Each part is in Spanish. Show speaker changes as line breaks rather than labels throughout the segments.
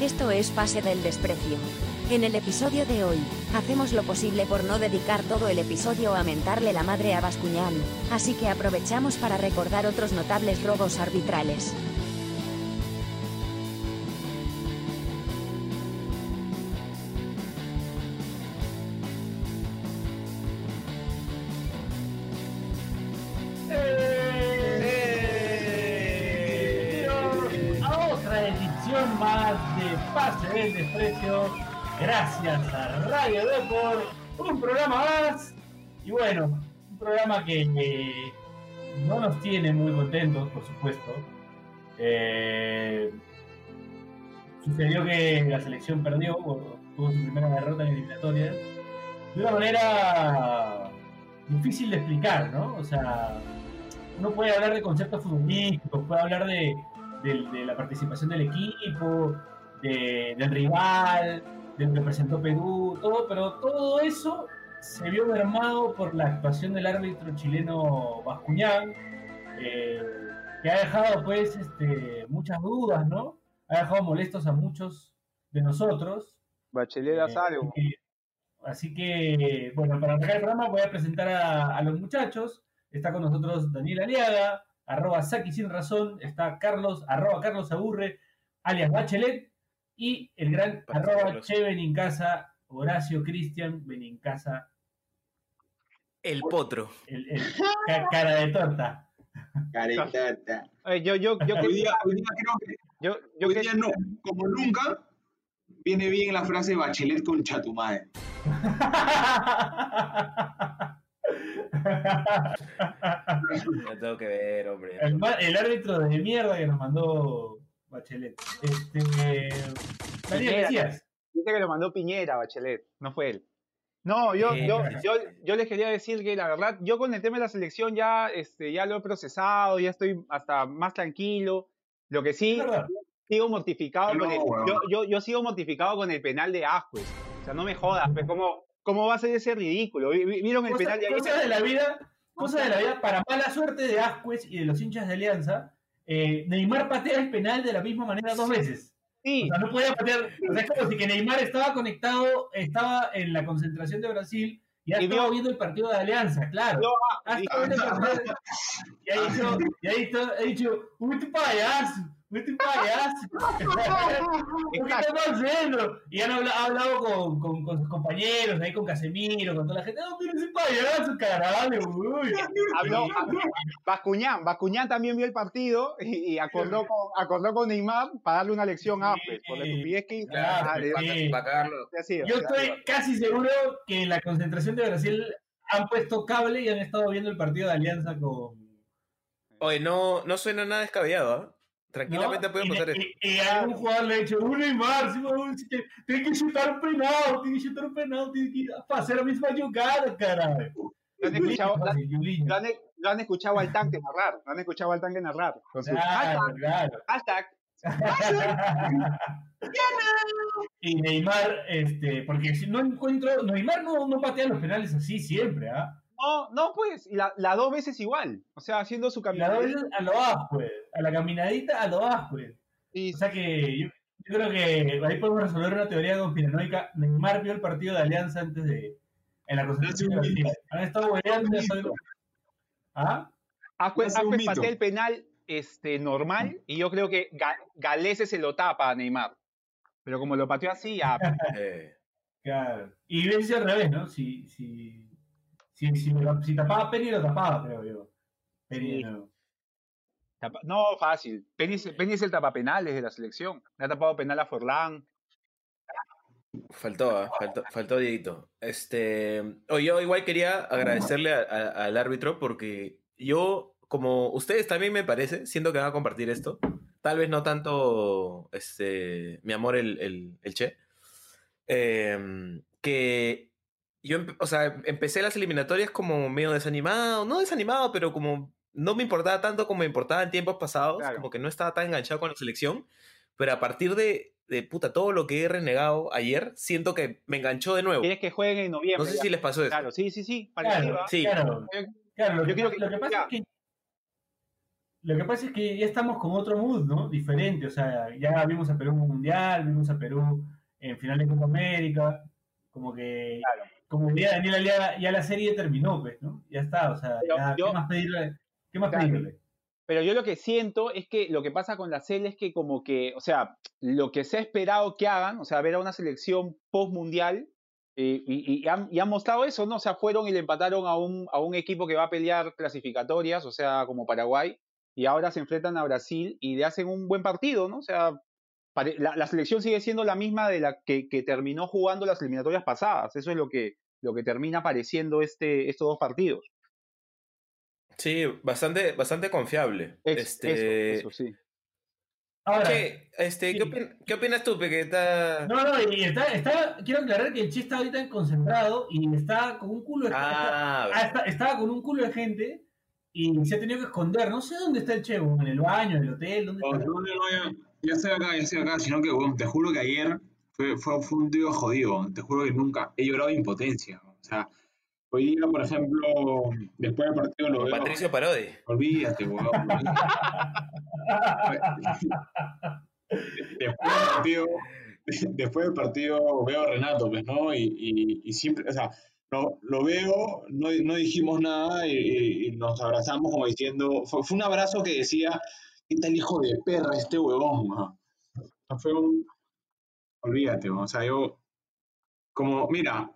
Esto es Pase del Desprecio. En el episodio de hoy, hacemos lo posible por no dedicar todo el episodio a mentarle la madre a Bascuñán, así que aprovechamos para recordar otros notables robos arbitrales.
Desprecio. Gracias a Radio Depor. Un programa más. Y bueno, un programa que eh, no nos tiene muy contentos, por supuesto. Eh, sucedió que la selección perdió, tuvo su primera derrota en eliminatorias, de una manera difícil de explicar, ¿no? O sea, uno puede hablar de conceptos futbolísticos, puede hablar de- de la participación del equipo, de- del rival, de lo que presentó Perú, todo, pero todo eso se vio mermado por la actuación del árbitro chileno Bascuñán, eh, que ha dejado pues este, muchas dudas, ¿no? Ha dejado molestos a muchos de nosotros.
Bachelet
Eh,
algo.
así que- Así que, bueno, para arrancar el programa voy a presentar a, a los muchachos. Está con nosotros Daniel Aliaga, arroba Saki sin razón. Está Carlos, arroba Carlos Aburre, alias Bachelet. Y el gran arroba. Che Benincasa, Horacio Cristian Benincasa,
El potro.
el, el ca- cara de torta.
Eh, yo, yo, yo,
Hoy día, hoy día creo que
yo, yo
hoy
que-
día no, como nunca, viene bien la frase Bachelet con Chatumadre.
La tengo que ver, hombre.
el árbitro de mierda que nos mandó Bachelet. Este, Daniel, ¿qué decías?
dice que lo mandó Piñera, Bachelet, no fue él. No, yo,
Sí,
yo, yo, yo les quería decir que la verdad, yo con el tema de la selección ya, este, ya lo he procesado, ya estoy hasta más tranquilo. Lo que sí, sigo mortificado
No,
con el, yo, yo, yo sigo mortificado con el penal de Ascuez. O sea, no me jodas, pues, ¿cómo, cómo va a ser ese ridículo? ¿Vi- vi- ¿Vieron el
Cosa-
penal de
cosas de la vida, cosas de la vida, para mala suerte de Ascuez y de los hinchas de Alianza, eh, Neymar patea el penal de la misma manera dos veces. O
Sí,
sea, no podía patear. O sea, es como si que Neymar estaba conectado, estaba en la concentración de Brasil y estaba
vio-
viendo el partido de Alianza, claro. viendo el partido. Y ha dicho, y ha dicho, ha dicho, tu payaso, uy, tu payaso. ¿Qué
Exacto.
estás haciendo? Y han habla- ha hablado con, con, con sus compañeros, ahí con Casemiro, con toda la gente. No, mira ese payaso, carajo, uy.
habló, Bascuñán, Bascuñán también vio el partido y, y acordó, con, acordó con Neymar para darle una lección a Ascuez, por la estupidez que hizo.
Claro,
Ah,
sí. Yo estoy casi seguro que en la concentración de Brasil han puesto cable y han estado viendo el partido de Alianza con.
Oye, no, no suena nada descabellado, ¿ah? Tranquilamente
¿no?
puede
y,
pasar
y-
esto.
y algún jugador le ha dicho, un Neymar, tiene que chutar un penal, tiene que chutar un penal, tiene que hacer la misma jugada, carajo.
Lo han escuchado, han, han escuchado al tanque narrar, lo han escuchado al tanque narrar. Con su
Claro,
hashtag,
claro.
hashtag,
y Neymar, este, porque si no encuentro, Neymar no, no patea los penales así siempre, ¿ah?
No, no, pues, y la, la dos veces igual. O sea, haciendo su
Y La
caminata.
veces a lo Ascuez, a la caminadita a lo Ascuez.
Y
O sea que yo, yo creo que ahí podemos resolver una teoría conspiranoica. Neymar vio el partido de Alianza antes de. En la concentración de Brasil.
mito.
Han estado hueleando. ¿Ah?
Ascuez, patea el penal este, normal y yo creo que Ga- Galese se lo tapa a Neymar. Pero como lo pateó así, ya.
Eh,
Claro. Y ves al revés, ¿no? Si, si, si, si, si tapaba Penny, lo tapaba, creo yo. Penny
no, fácil. Penny, es- Penny es el tapapenales de la selección. Le ha tapado penal a Forlán.
faltó, ¿ah? faltó, faltó Dieguito. Este, yo igual quería agradecerle a- a- al árbitro porque yo, como ustedes también me parece, siento que van a compartir esto. Tal vez no tanto este, mi amor el, el, el Che. em, que yo, o sea, empecé las eliminatorias como medio desanimado, no desanimado, pero como no me importaba tanto como me importaba en tiempos pasados,
Claro.
como que no estaba tan enganchado con la selección, pero a partir de, de puta, todo lo que he renegado ayer, siento que me enganchó de nuevo.
Quieres que jueguen en noviembre.
No sé
ya.
si les pasó eso.
Claro, sí, sí, sí.
Claro,
parecido, ¿ah?
Sí.
claro. Claro, lo,
Yo
que,
que-
lo que pasa
ya.
es que. lo que pasa es que ya estamos con otro mood, ¿no? Diferente, o sea, ya vimos a Perú en un mundial, vimos a Perú en final de Copa América, como que, como diría Daniel Aliaga, ya la serie terminó, pues, ¿no? Ya está, o sea,
Pero
ya,
yo-
¿qué más pedirle? ¿Qué más
Claro.
pedirle?
Pero yo lo que siento es que lo que pasa con la CL es que como que, o sea, lo que se ha esperado que hagan, o sea, ver a una selección post-mundial, eh, y, y han, y han mostrado eso, ¿no? O sea, fueron y le empataron a un, a un equipo que va a pelear clasificatorias, o sea, como Paraguay, y ahora se enfrentan a Brasil y le hacen un buen partido, ¿no? O sea, la, la selección sigue siendo la misma de la que, que terminó jugando las eliminatorias pasadas. Eso es lo que, lo que termina pareciendo este, estos dos partidos.
Sí, bastante, bastante confiable.
Es-
este,
eso, eso sí.
Ahora,
Che, este, ¿qué, opin- qué opinas tú, Pe, que está...
no, no, y está, está, quiero aclarar que el Che está ahorita concentrado y está con un culo de
Ah,
Ah, está- estaba con un culo de gente y se ha tenido que esconder. No sé dónde está el Che, en el baño, en el hotel, ¿dónde
No,
está?
no, no, ya, estoy acá, ya estoy acá, sino que, te juro que ayer fue, fue, fue un día jodido, te juro que nunca he llorado de impotencia. O sea, hoy día, por ejemplo, después del partido lo veo.
Patricio Parodi.
Olvídate, weón. después del partido, después del partido veo a Renato, pues, ¿no? Y, y, y siempre, o sea, no, lo veo, no, no dijimos nada y, y nos abrazamos como diciendo, fue, fue un abrazo que decía, ¿qué tal hijo de perra este huevón? ma?". O sea, fue un, olvídate, o sea, yo, como, mira,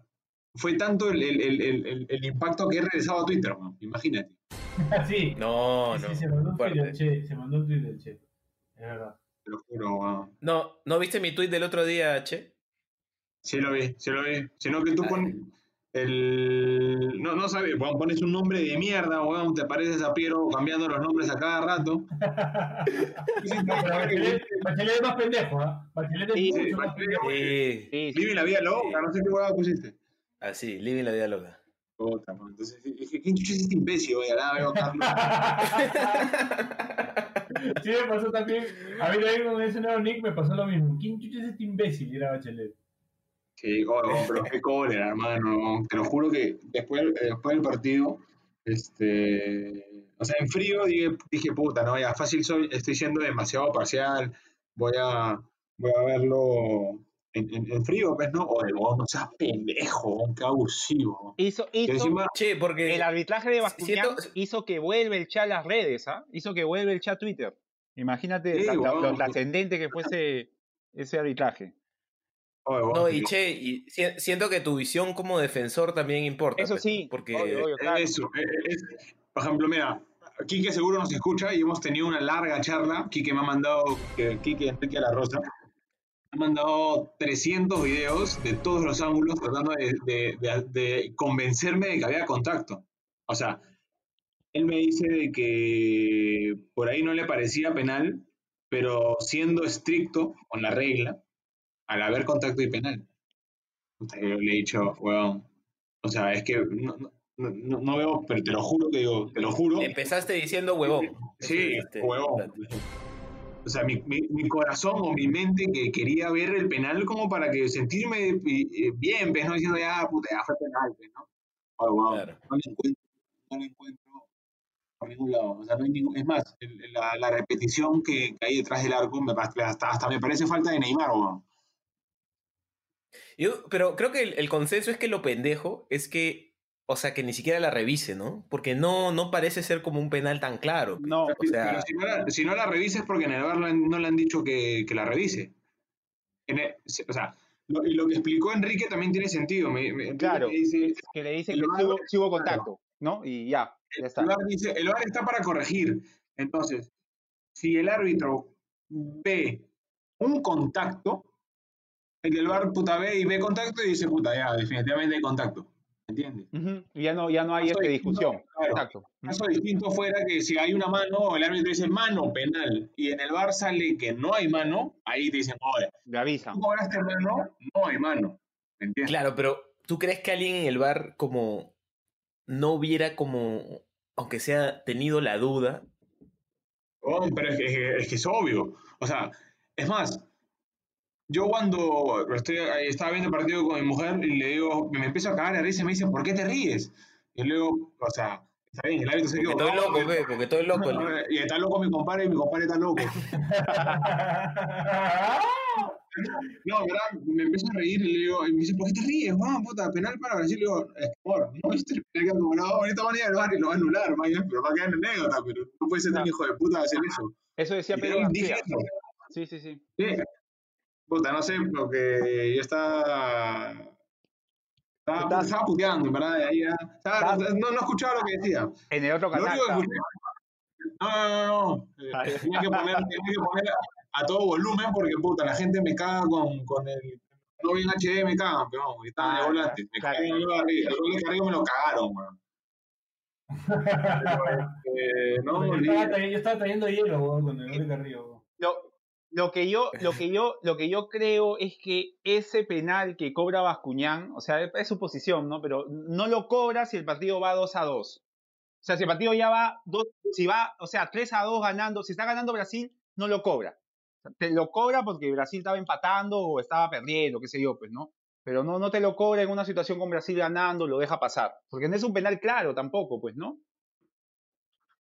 fue tanto el, el, el, el, el impacto que he regresado a Twitter, ma, imagínate.
sí,
No,
sí,
no.
se mandó un del Che, se mandó un tweet del Che. Es verdad.
Te lo juro, weón.
No, ¿no viste mi tweet del otro día, Che?
Sí lo vi, sí lo vi. Sino que tú pones el... No, no sabes, weón, pones un nombre de mierda, weón, te pareces a Piero cambiando los nombres a cada rato.
Bachelet, es más pendejo, ¿ah? Bachelet es más pendejo.
Sí,
Sí, sí.
Vive la vida loca, no sé qué huevada pusiste.
así, living la vida loca.
Puta, man, entonces dije, ¿quién chucha es este imbécil? Oye, ahora veo a Carlos.
Sí, me pasó también. A mí también con ese nuevo nick me pasó lo mismo. ¿Quién chucha es este imbécil? Y era Bachelet.
Sí, oye, pero qué cólera, hermano. Te lo juro que después, después del partido, este, o sea, en frío dije, dije puta, no, ya fácil soy, estoy siendo demasiado parcial, voy a, voy a verlo en, en, en frío, pues, ¿no? Oye, vos no seas pendejo, qué abusivo.
Hizo, hizo,
encima,
Che, porque...
el arbitraje de Bascuñán
Siento-
hizo que vuelva el chat a las redes, ¿ah? Hizo que vuelva el chat a Twitter. Imagínate
Sí,
la-
weón.
lo trascendente que fuese ese arbitraje.
Vos,
No, y che, y si- siento que tu visión como defensor también importa.
Eso sí,
Porque
obvio, obvio, claro.
Eso, eh, es- por ejemplo, mira, Quique seguro nos escucha y hemos tenido una larga charla. Quique me ha mandado, que Quique Enrique La Rosa, me ha mandado 300 videos de todos los ángulos tratando de, de- de- de convencerme de que había contacto. O sea, él me dice de que por ahí no le parecía penal, pero siendo estricto con la regla, al haber contacto y penal. Yo le he dicho, weón, o sea, es que no, no- no- no veo, pero te lo juro que digo, te lo juro.
empezaste diciendo huevón.
Sí, huevón. O sea, mi, mi, mi corazón o mi mente que quería ver el penal como para que sentirme bien, pues, no diciendo ya, puta, ya fue penal, pues, ¿no? Ay, weón,
Claro.
no lo encuentro, no lo encuentro por ningún lado. O sea, no hay ningún, es más, el- la, la repetición que, que hay detrás del arco me, hasta, hasta me parece falta de Neymar, weón.
Yo, pero creo que el, el consenso es que lo pendejo es que, o sea, que ni siquiera la revise, ¿no? Porque no, no parece ser como un penal tan claro.
No,
O sea,
Pero si no, la, si no la revises porque en el bar no, le han- dicho que, que la revise. En el- o sea, lo, y lo que explicó Enrique también tiene sentido. Me, me- Enrique
claro.
me dice,
Que le dice
el
que hubo, hubo contacto, ¿no? Y ya, ya está.
el VAR dice, el VAR está para corregir. Entonces, si el árbitro ve un contacto, el del VAR puta ve y ve contacto y dice, puta, ya, definitivamente hay contacto. ¿Entiendes?
Ya no, ya no hay esta discusión.
claro.
Exacto.
caso distinto fuera que si hay una mano, el árbitro dice mano penal y en el bar sale que no hay mano, ahí te dicen, oye,
Le avisan.
tú cobraste mano, no hay mano. ¿Me entiendes?
claro, pero ¿tú crees que alguien en el bar como no hubiera como, aunque sea tenido la duda?
Oh, pero que- es que es obvio. O sea, es más, yo cuando estoy, estaba viendo el partido con mi mujer y le digo, me empiezo a cagar de risa y me dice, ¿por qué te ríes? Y luego, o sea, Está bien, el árbitro se
Porque
equivocó.
estoy loco, ve, porque estoy loco.
Y está loco mi compadre y mi compadre está loco. No, ¿verdad? Me empiezo a reír y le digo, y me dice, ¿por qué te ríes, Juan? Puta, penal para Brasil. Le digo, es por, ¿no viste el penal que ha cobrado? Ahorita van a ir al bar y lo va a anular, mañana, pero va a quedar en anécdota, pero no puede ser tan hijo de puta hacer eso.
Eso decía
Y
Pedro García. Sí, sí, sí.
Sí. Puta, no sé, porque yo estaba. Estaba, estaba puteando, en verdad. Ahí estaba- no, no escuchaba lo que decía.
En el otro
Lo
canal.
único que escuché. No, no, no, no. Eh,
Ah,
tenía, que poner, tenía que poner a todo volumen porque, puta, la gente me caga con, con el. No vi en HD, me cagan, pero no, estaba en
Ah,
el volante. Me
claro.
cagaron el gol arriba. El gol de Carrillo me lo cagaron, weón. Eh, no,
yo, estaba yo estaba trayendo hielo weón, con el de Carrillo.
Lo, que yo, lo que yo, lo que yo creo es que ese penal que cobra Bascuñán, o sea, es su posición, ¿no? Pero no lo cobra si el partido va 2 a 2. O sea, si el partido ya va dos, si va, o sea, 3 a 2 ganando, si está ganando Brasil, no lo cobra. Te lo cobra porque Brasil estaba empatando o estaba perdiendo, qué sé yo, pues, ¿no? Pero no, no te lo cobra en una situación con Brasil ganando, lo deja pasar. Porque no es un penal claro tampoco, pues, ¿no?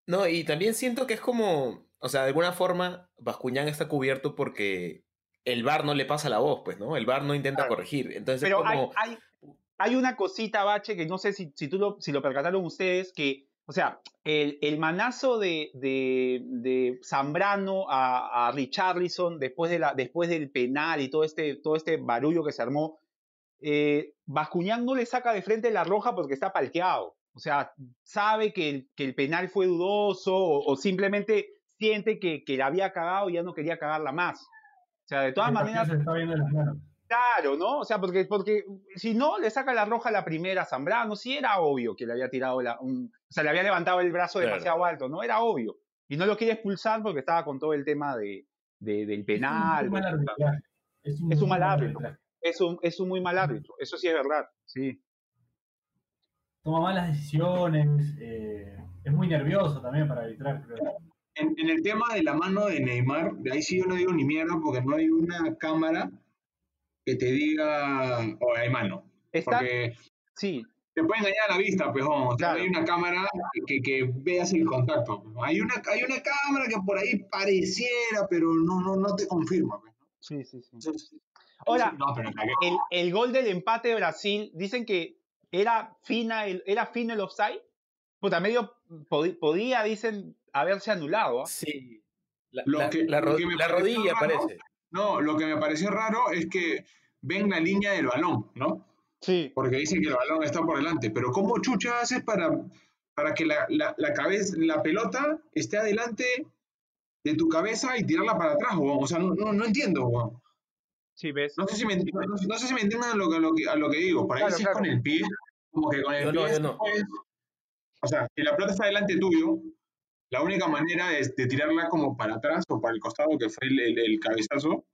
No, y también siento que es como, o sea, de alguna forma, Bascuñán está cubierto porque el VAR no le pasa la voz, pues, ¿no? El VAR no intenta
Claro.
corregir. Entonces
Pero
es como...
hay, hay, hay una cosita, Bache, que no sé si, si, tú lo, si lo percataron ustedes, que, o sea, el, el manazo de, de, de Zambrano a, a Richarlison después, de la, después del penal y todo este, todo este barullo que se armó, eh, Bascuñán no le saca de frente la roja porque está palqueado. O sea, sabe que el, que el penal fue dudoso o, o simplemente siente que, que la había cagado y ya no quería cagarla más. O sea, de todas
El
maneras,
Se está viendo las manos.
Claro, ¿no? O sea, porque, porque si no, le saca la roja la primera a Zambrano, sí era obvio que le había tirado la, un, o sea, le había levantado el brazo
Claro.
demasiado alto, ¿no? Era obvio. Y no lo quería expulsar porque estaba con todo el tema de, de- del penal.
Es un mal
de-
arbitraje. Es un,
Es un
muy
mal árbitro. Es un, es un muy mal árbitro, eso sí es verdad, sí.
Toma malas decisiones. eh, es muy nervioso también para arbitrar, creo.
En, en el tema de la mano de Neymar, de ahí sí yo no digo ni mierda porque no hay una cámara que te diga, oh, hay mano.
Está,
Porque
sí,
te puede engañar a la vista, pues, oh, o sea,
Claro.
no hay una cámara que, que veas el contacto. pues. Hay una, hay una cámara que por ahí pareciera, pero no, no, no te confirma. pues,
sí, sí, sí.
Entonces,
Ahora,
no, pero
el, el gol del empate de Brasil, dicen que era fina el, era fino el offside. Puta, medio podía, dicen, haberse anulado.
Sí. La,
Lo
la-
que-
la
lo
ro-
que me
la
pareció
rodilla
raro-
parece.
no, lo que me pareció raro es que ven la línea del balón, ¿no?
Sí.
porque dicen que el balón está por delante, pero ¿cómo chucha haces para, para que la, la, la cabeza, la pelota esté adelante de tu cabeza y tirarla para atrás, weón? O sea, no, no, no entiendo, weón.
Sí, ves.
No sé si me, no, no sé si me entiendan a lo, que- a lo que, a lo que digo. Por ahí
Claro,
si
claro.
es con el pie, como que con el
Yo
pie
no, yo
sí
no.
puedes- O sea, si la pelota está delante tuyo, la única manera es de tirarla como para atrás o para el costado, que fue el, el- el cabezazo,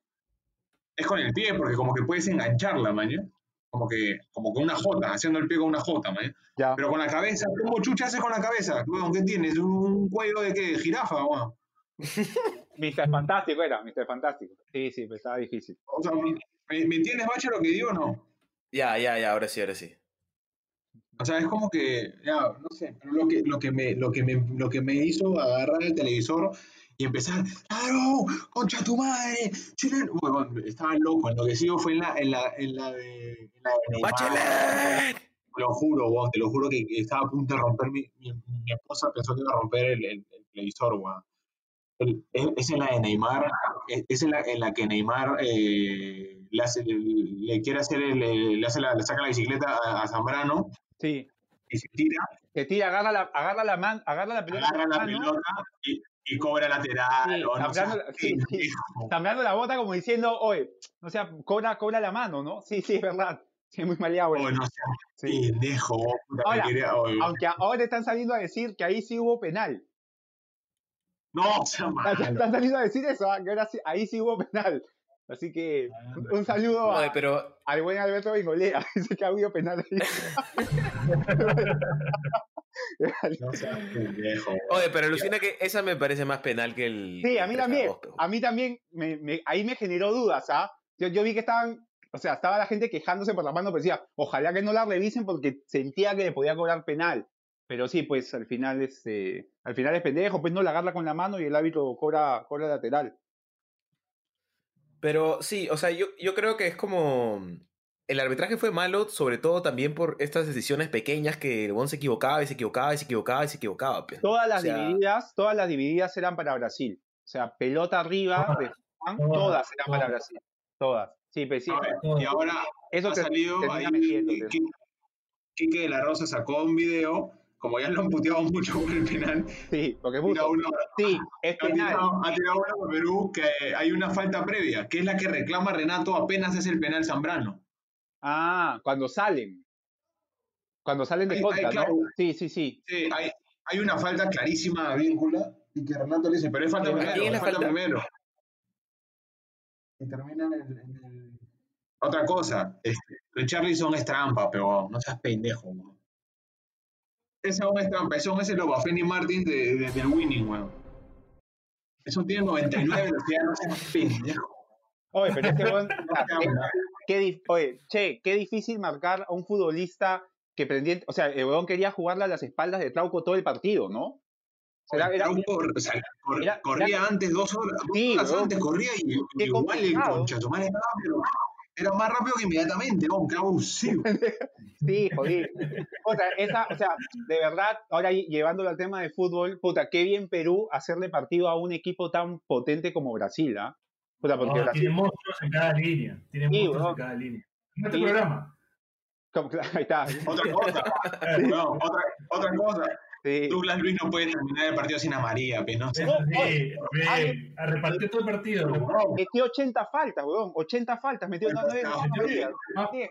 es con el pie, porque como que puedes engancharla, maña. Como que, como con una jota, haciendo el pie con una jota, maña.
Ya.
Pero con la cabeza, ¿cómo chucha haces con la cabeza? ¿qué tienes? ¿Un cuello de qué? ¿De jirafa, weón?
Mr. Fantástico era, Mr. Fantástico. Sí, sí, pero estaba difícil.
O sea, ¿me, me entiendes, Bache, lo que digo o no?
Ya, ya, ya, ahora sí, ahora sí.
O sea, es como que, ya, no sé, pero lo que, lo que, me, lo que, me, lo que me hizo agarrar el televisor y empezar, ¡claro! ¡Concha tu madre! ¡Chileno! Bueno, estaba loco, enloquecido fue en la, en la, en la de, en la de Neymar.
¡Bachelet!
Te lo juro, weón, te lo juro que estaba a punto de romper mi, mi, mi esposa pensó que iba a romper el, el, el televisor, weón. Es, en la de Neymar, es, es en, la, en la que Neymar eh, le, hace, le, le quiere hacer, el, el- le, hace la, le saca la bicicleta a, a Zambrano
Sí.
y se tira,
Que tira, agarra la, agarra la, man, agarra la pelota.
agarra la pelota y, y cobra lateral.
Sí,
o no
sí, sí. la bota como diciendo, oye, o sea, cobra, cobra la mano, ¿no? Sí, sí, es verdad. Sí, muy maleado.
O no
Sí.
pendejo,
Ahora, Aunque ahora están saliendo a decir que ahí sí hubo penal.
no, sea malo.
Están saliendo a decir eso, ah, que ahora sí- ahí sí hubo penal. Así que un, un saludo a-
Oye, pero
al buen Alberto Bengolea. Dice que ha habido penal ahí.
No seas pendejo.
Oye, pero alucina que esa me parece más penal que el.
Sí, a mí
3
también.
2, pero-
A mí también, me, me- ahí me generó dudas, ¿ah? Yo, yo vi que estaban, o sea, estaba la gente quejándose por la mano, pero decía, ojalá que no la revisen porque sentía que le podía cobrar penal. Pero sí, pues al final es, eh, al final es pendejo, pues no la agarra con la mano y el árbitro cobra, cobra lateral.
Pero sí, o sea, yo, yo creo que es como. El arbitraje fue malo, sobre todo también por estas decisiones pequeñas que el Bon se equivocaba y se equivocaba y se equivocaba y se equivocaba. pues.
Todas las
O sea,
divididas, todas las divididas eran para Brasil. O sea, pelota arriba,
Todas,
de Juan,
todas,
todas eran para. Brasil. Todas. Sí, pues
ver,
todo.
y ahora
Eso
ha
te-
salido ahí. Qui- Quique de la Rosa sacó un video, como ya lo han puteado mucho por el penal,
Sí, porque mucho.
uno,
Sí, es
ha
penal.
tirado, ha tirado uno por Perú que hay una falta previa, que es la que reclama Renato apenas es el penal Zambrano.
Ah, cuando salen. Cuando salen de
Ahí-
contra,
ahí, claro.
¿no? Sí, sí, sí.
Sí, hay, hay una falta clarísima a víncula y que Renato le dice, pero es falta
¿A
primero,
es
falta
falta?
primero. Y termina en el... en el- Otra cosa, este, Richarlison es trampa, pero no seas pendejo, weón. Ese aún es trampa, ese es el Obafemi Martin de, de- del winning, weón. Eso tiene 99 velocidad, no seas pendejo.
Oye, pero este weón,
habla.
qué oye, che, qué difícil marcar a un futbolista que pendiente, o sea, el weón quería jugarle a las espaldas de Trauco todo el partido, ¿no? Era- era-
Trauco, o sea, cor-
era-
corría antes dos horas, dos
Sí,
horas antes corría y, igual el concha, su madre estaba, pero era más rápido que inmediatamente, weón, qué abusivo.
Sí, joder. O sea, esa, o sea, de verdad, ahora llevándolo al tema de fútbol, puta, qué bien Perú hacerle partido a un equipo tan potente como Brasil, ¿ah? Puta, porque
No,
Brasil,
tiene monstruos en cada línea. Tiene
Sí,
monstruos
bro.
en cada línea. En este
Sí.
programa.
como- ahí está,
Otra cosa, weón, otra, otra cosa.
Sí.
Douglas Luis no puede terminar el partido sin amarilla, pues, ¿no?
Sí, a repartir todo el partido.
Weón,
Metió 80 faltas, weón, 80 faltas, metió no, no,
Ah,
Sí.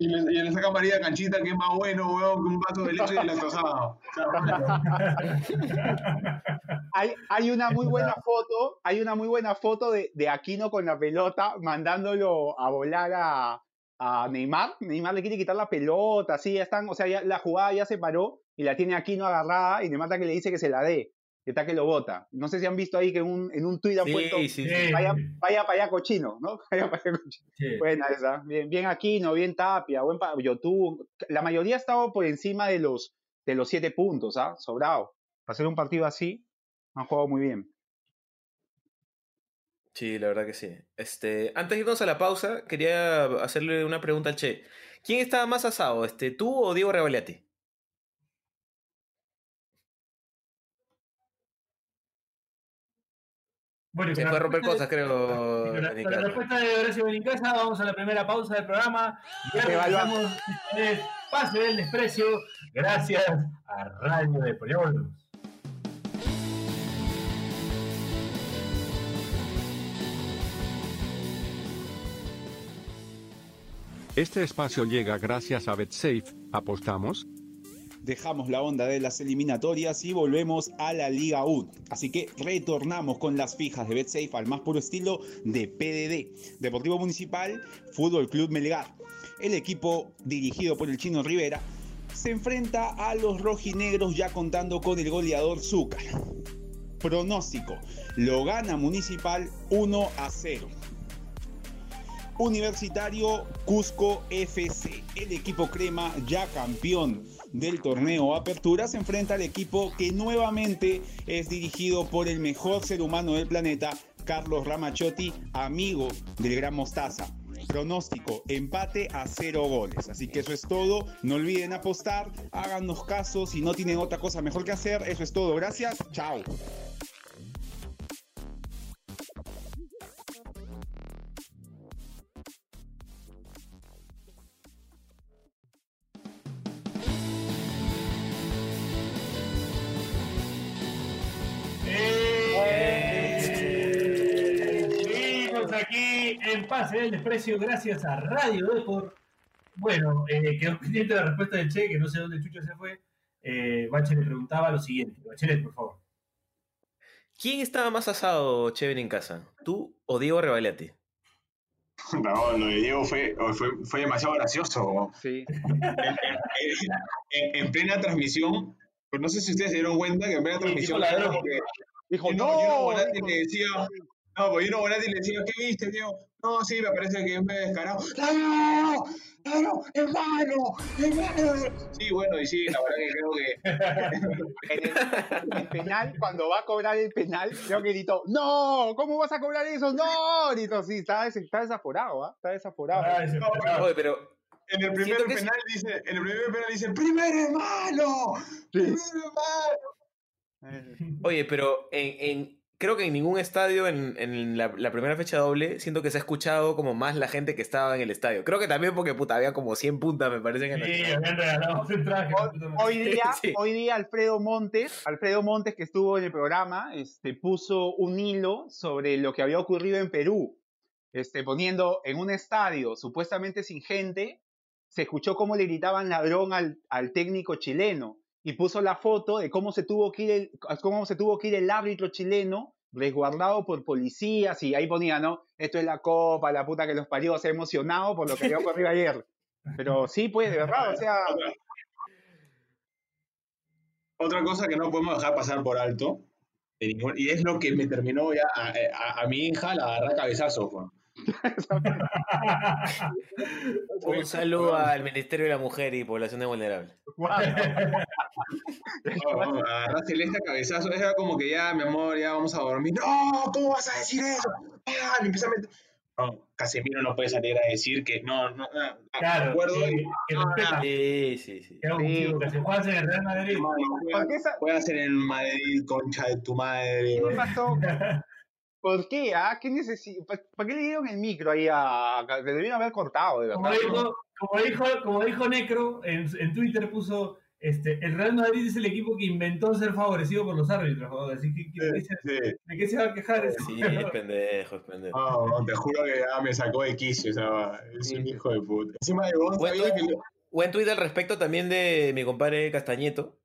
Y le, y le saca amarilla a Canchita, que es más bueno, weón, que un vaso de leche lactosado. O sea,
Hay, hay una muy buena foto, hay una muy buena foto de, de Aquino con la pelota mandándolo a volar a, a Neymar. Neymar le quiere quitar la pelota, así ya están, o sea, ya, la jugada ya se paró y la tiene Aquino agarrada y Neymar está que le dice que se la dé, que está que lo bota. No sé si han visto ahí que en un, en un tuit han puesto,
Sí, sí, sí.
Sí,
vaya, vaya para allá cochino, ¿no? Vaya para allá cochino. Buena esa, bien, bien Aquino, bien Tapia, buen YouTube. La mayoría ha estado por encima de los, de los siete puntos, ¿ah? Sobrado. Para hacer un partido así, han jugado muy bien.
Sí, la verdad que sí. Este, antes de irnos a la pausa, quería hacerle una pregunta al Che. ¿Quién estaba más asado, este, tú o Diego Rebaliati?
Bueno,
Se fue a romper cosas,
de-
creo.
con la, con la
Nicolás.
respuesta de Horacio Benincasa, vamos a la primera pausa del programa. Y
Evaluamos.
es Pase del Desprecio, gracias a Radio de Volvemos.
Este espacio llega gracias a BetSafe. ¿Apostamos?
Dejamos la onda de las eliminatorias y volvemos a la Liga 1. Así que retornamos con las fijas de BetSafe al más puro estilo de PDD. Deportivo Municipal, Fútbol Club Melgar. El equipo dirigido por el chino Rivera se enfrenta a los rojinegros ya contando con el goleador Zúcar. Pronóstico, lo gana Municipal 1 a 0. Universitario Cusco FC. El equipo crema, ya campeón del torneo Apertura, se enfrenta al equipo que nuevamente es dirigido por el mejor ser humano del planeta, Carlos Ramachotti, amigo del Gran Mostaza. Pronóstico, empate a cero goles. Así que eso es todo. No olviden apostar, háganos caso. Si no tienen otra cosa mejor que hacer, eso es todo. Gracias, chao.
Pase del Desprecio gracias a Radio Deport. Bueno, eh, quedó pendiente la respuesta del Che, que no sé dónde Chucho se fue. Eh, Bache le preguntaba lo siguiente. Bachelet, por favor.
¿Quién estaba más asado, Cheven, en casa? ¿Tú o Diego Rebaliati?
No, lo de Diego fue, fue, fue demasiado gracioso.
Sí.
En, en plena transmisión, pues no sé si ustedes se dieron cuenta que en plena transmisión
tipo ladrón.
como que
Dijo, no.
Gino Volati le decía, No, pues Gino Bonatti le decía, ¿qué viste, tío? No, sí, me parece que es medio descarado. ¡No! ¡No, no! ¡Hermano! ¡Hermano! Sí, bueno, y sí, la verdad que creo que...
En el, en el penal, cuando va a cobrar el penal, creo que gritó, ¡No! ¿Cómo vas a cobrar eso? ¡No! Gritó, sí, está, des- está desaforado, ¿ah? Está desaforado.
Ah,
No, pero-
Oye, pero
En el primer penal dice, en el primer penal dice, ¡Primer hermano! ¡Primer hermano!
Oye, pero en, en- creo que en ningún estadio en, en la, la primera fecha doble siento que se ha escuchado como más la gente que estaba en el estadio. Creo que también porque puta había como 100 puntas, me parece en el
Sí, habían regalado entradas. que-
Hoy día,
Sí.
hoy día Alfredo Montes, Alfredo Montes que estuvo en el programa, este, puso un hilo sobre lo que había ocurrido en Perú, este, poniendo en un estadio supuestamente sin gente, se escuchó cómo le gritaban ladrón al, al técnico chileno y puso la foto de cómo se tuvo que ir el, cómo se tuvo que ir el árbitro chileno resguardado por policías y ahí ponía, ¿no? Esto es la copa, la puta que los parió, se ha emocionado por lo que había ocurrido ayer. Pero sí, pues, de verdad, o sea,
Otra cosa que no podemos dejar pasar por alto, y es lo que me terminó ya a, a- a mi hija la agarré a cabezazo. Juan.
Un saludo al Ministerio de la Mujer y Poblaciones Vulnerables.
guau.
No, no, agarré a Celeste a cabezazo, era como que ya, mi amor, ya vamos a dormir. No, ¿cómo vas a decir eso? Ah, me empieza a meter- No, Casemiro no puede salir a decir que no, no, no,
Claro,
acuerdo y-
que
no,
respeta,
Sí, sí, sí.
que se juega en el Real Madrid.
hermano, juega-
¿Por qué esa-
juegas en el Madrid, concha de tu madre.
¿Qué pasó? ¿Por qué? Ah? ¿Qué necesi- ¿Para, qué le dieron el micro ahí a.? Le debieron haber cortado, de
Como
verdad.
dijo, como dijo, como dijo Necro, en, en Twitter puso, este, el Real Madrid es el equipo que inventó ser favorecido por los árbitros, así que,
Sí.
¿de qué se va a quejar? ese
Sí, es pendejo, es pendejo.
No, no, te juro que ya me sacó de quicio, o sea, es un hijo de puta. Encima de vos,
Bueno,
sabía que le-
Buen tweet al respecto también de mi compadre Castañeto,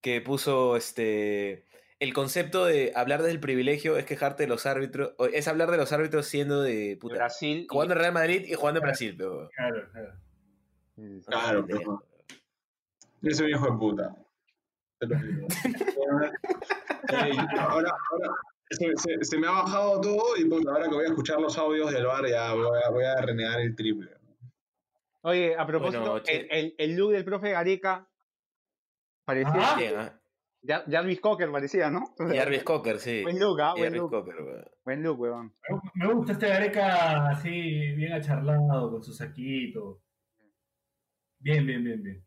que puso este el concepto de hablar del privilegio es quejarte de los árbitros, es hablar de los árbitros siendo de puta,
Brasil.
jugando en Real Madrid y jugando en Brasil, pero
Claro, claro.
Claro. Es un hijo de puta. Te lo digo. Eh, ahora, ahora se, se- se me ha bajado todo y pues, ahora que voy a escuchar los audios del bar ya voy a, voy a renegar el triple.
Oye, a propósito,
Bueno,
el, el, el look del profe Gareca parecía.
Ah.
Jarvis Cocker parecía, ¿no?
Jarvis Cocker, sí.
Buen look, ¿ah? Buen
Jarvis
look.
Cocker, weón.
Buen look, weón.
Me gusta este Gareca así, bien acharlado, con su saquito. Bien, bien, bien, bien.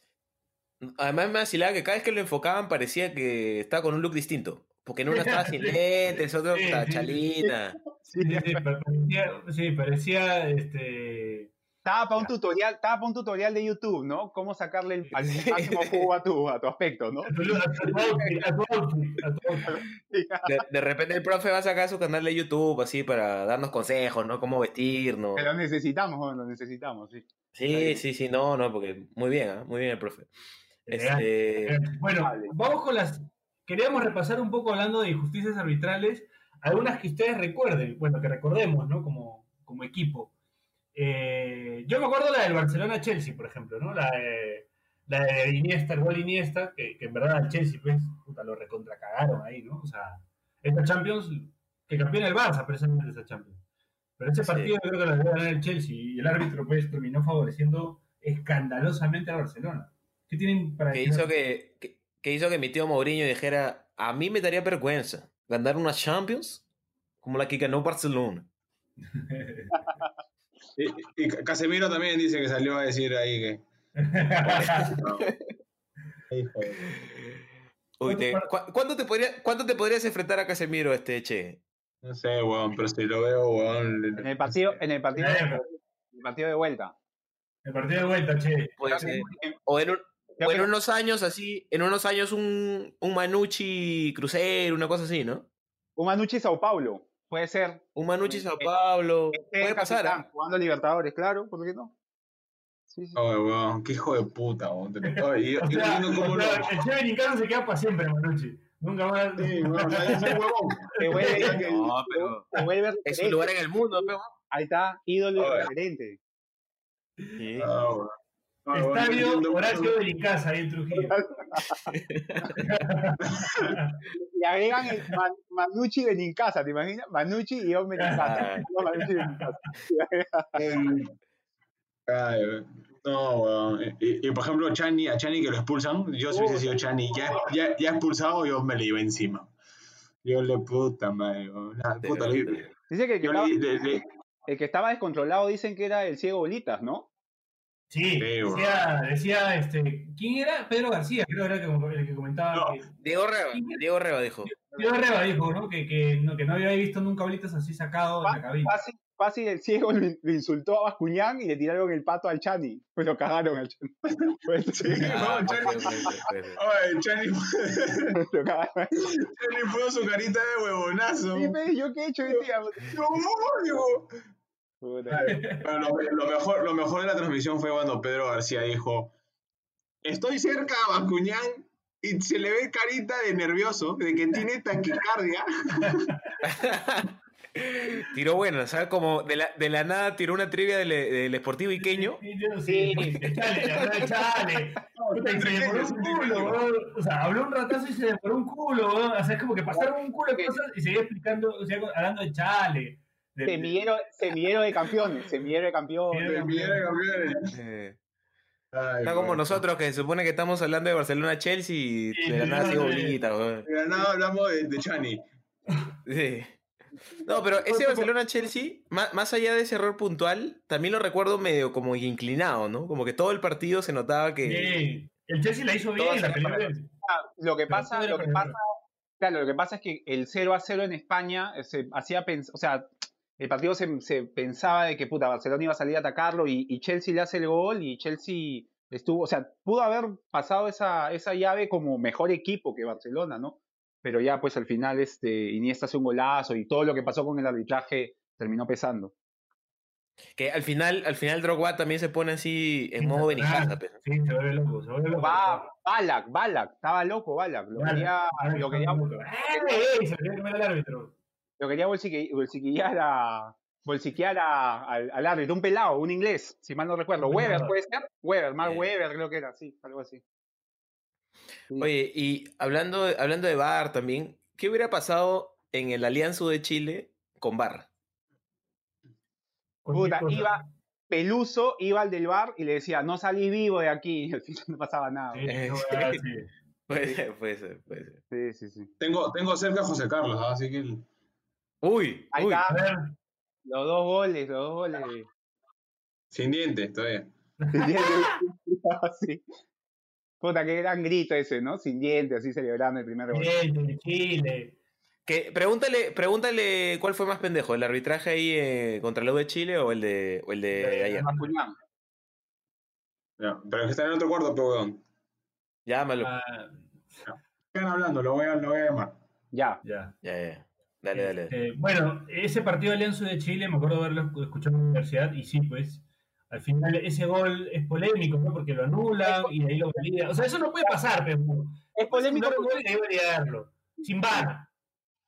Además me vacilaba que cada vez que lo enfocaban parecía que estaba con un look distinto. Porque en una estaba sin lentes, otro
Sí,
estaba
sí, sí.
chalina.
Sí, sí, sí, pa- parecía, sí, parecía este.
Estaba para un tutorial, estaba para un tutorial de YouTube, ¿no? Cómo sacarle el, al máximo jugo a tu, a tu aspecto, ¿no?
De, de repente el profe va a sacar su canal de YouTube así para darnos consejos, ¿no? Cómo vestirnos.
Que lo necesitamos, lo necesitamos, sí.
Sí, sí, sí, no, no, porque muy bien, ¿ah? muy bien el profe. Este,
Bueno,
Vale.
vamos con las. Queríamos repasar un poco hablando de injusticias arbitrales, algunas que ustedes recuerden, bueno, que recordemos, ¿no? Como, como equipo. Eh, yo me acuerdo la del Barcelona-Chelsea, por ejemplo, ¿no? La de, la de Iniesta, el gol Iniesta, que, que en verdad al Chelsea, pues, puta, lo recontracagaron ahí, ¿no? O sea, esta Champions, que campeona el Barça, precisamente esa Champions. Pero ese
Sí.
partido yo creo que lo debe ganar el Chelsea y el árbitro, pues, terminó favoreciendo escandalosamente al Barcelona. ¿Qué tienen para
que hizo que, que, que hizo que mi tío Mourinho dijera, a mí me daría vergüenza ganar una Champions como la que ganó Barcelona.
Y, y Casemiro también dice que salió a decir ahí que.
Uy,
¿Cuánto
te-
par-
¿cu- ¿cuánto, te podría, ¿Cuánto te podrías enfrentar a Casemiro, este che?
No sé, weón, pero si lo veo, weón.
En el partido, en el partido, en el partido de vuelta.
El partido de vuelta, che.
Puede ser. O en, un- o en unos años así, en unos años un, un Manucci Cruzeiro, una cosa así, ¿no?
Un Manucci Sao Paulo. Puede ser.
Un Manucci Sao
Eh,
Paulo.
Este
Puede pasar, ¿ah?
Jugando a Libertadores, claro, ¿por qué no? Sí, sí.
Oye, weón, qué hijo de puta, weón. Oye, yo,
O sea,
no
o el Che Benincano se queda para siempre, Manucci. Nunca más.
Sí, weón, ya ese huevón.
Te vuelve,
No, pero
te vuelve
es un lugar en el mundo, pero.
Ahí está, ídolo referente.
Sí.
Ah, weón. Ah,
Estadio. Horacio Belincasa ahí en Trujillo.
Le agregan el Man- Manucci de Nincasa, ¿te imaginas? Manucci y yo Benincasa.
Ah.
No, Manucci de Nincasa.
Ay, no, weón. Y, y, por ejemplo, Chani, a Chani que lo expulsan, yo si hubiese sido Chani ya, ya, ya expulsado, yo me le iba encima. Yo le puta madre,
De
puta, le-
Dice que el que,
yo
estaba,
le, le- le-
el que estaba descontrolado dicen que era el ciego bolitas, ¿no?
Sí,
Sí,
decía, decía este, ¿quién era? Pedro García, creo que era el que, comentaba
No.
que
Diego Reba, Diego Reba dijo.
Pedro Reba dijo, ¿no? Que, que, no, que no había visto nunca bolitas así sacado de la cabina.
Fácil, fácil el ciego lo insultó a Bascuñán y le tiraron el pato al Chani. Pues lo cagaron al Chani. Pues,
Sí,
Ah,
no, Chani, ay, Chani,
lo cagaron.
Chani puso su carita de huevonazo.
Pe, ¿Yo qué he hecho hoy día?
No. Pero lo, lo mejor, lo mejor de la transmisión fue cuando Pedro García dijo: Estoy cerca a Bascuñán y se le ve carita de nervioso, de que tiene taquicardia.
Tiró bueno, ¿sabes? Como de la, de la nada tiró una trivia del, del Sportivo Iqueño.
Sí, yo- sí, sí, chale, habló de chale. Y se demoró un culo. O sea, habló un ratazo y se demoró un culo. O sea, es como que pasaron un culo de cosas y seguía explicando, o sea, hablando de chale. De-
Semillero, semillero de campeones, semillero de campeones.
Semillero
De campeones.
Eh,
Ay,
está como nosotros que se supone que estamos hablando de Barcelona-Chelsea y
Sí,
de la nada sigo bolita, weón.
De la nada hablamos de, de Chani.
Sí. No, pero ese Barcelona-Chelsea, más, más allá de ese error puntual, también lo recuerdo medio como inclinado, ¿no? Como que todo el partido se notaba que...
Sí. El Chelsea la hizo bien, la bien.
Ah, Lo que pasa, lo que pasa, claro, lo que pasa es que el 0 a 0 en España eh, se hacía pens- o sea, el partido se, se pensaba de que puta Barcelona iba a salir a atacarlo y, y Chelsea le hace el gol y Chelsea estuvo, o sea, pudo haber pasado esa, esa llave como mejor equipo que Barcelona, ¿no? Pero ya pues al final este Iniesta hace un golazo y todo lo que pasó con el arbitraje terminó pesando.
Que al final, al final Drogba también se pone así en modo pues.
Sí, se vuelve loco, se vuelve loco.
Va, Balak, Balak, estaba loco Balak, lo quería,
Ahora
lo quería,
le quería comer al árbitro.
Lo quería bolsiquillar a bolsiquear a- al, al árbitro, un pelado, un inglés, si mal no recuerdo. Weber. ¿puede ser? Weber, Mark
Eh.
Weber creo que era, sí, algo así. Sí.
Oye, y hablando, de- hablando de VAR también, ¿qué hubiera pasado en el Alianza de Chile con VAR?
Puta, iba, Peluso iba al del bar y le decía, no salís vivo de aquí, y al final no pasaba nada.
Sí,
Eh,
no,
sí.
ah, sí.
Puede ser, puede ser, puede ser.
Sí, sí, sí.
Tengo, tengo cerca a José Carlos, ¿ah? así que.
Uy,
Ahí
uy.
está, los dos goles, los dos goles.
Sin dientes todavía.
sí. Puta, qué gran grito ese, ¿no? Sin dientes, así celebrando el primer gol.
de Chile.
Que, pregúntale, pregúntale cuál fue más pendejo, el arbitraje ahí eh, contra el U de Chile o el de, o el de
Eh,
ayer.
Ya, pero es que está en otro cuarto, pero weón.
Llámalo.
Ah,
Sigan hablando, lo voy a, lo voy a llamar.
Ya.
ya.
Ya, ya. Dale, dale.
Este, bueno, ese partido de Alianza de Chile, me acuerdo haberlo escu- escuchado en la universidad, y sí, pues, al final ese gol es polémico, ¿no? Porque lo anulan y de ahí lo validan. O sea, eso no puede pasar, pero.
Es polémico
gol y ahí validarlo. Sin VAR.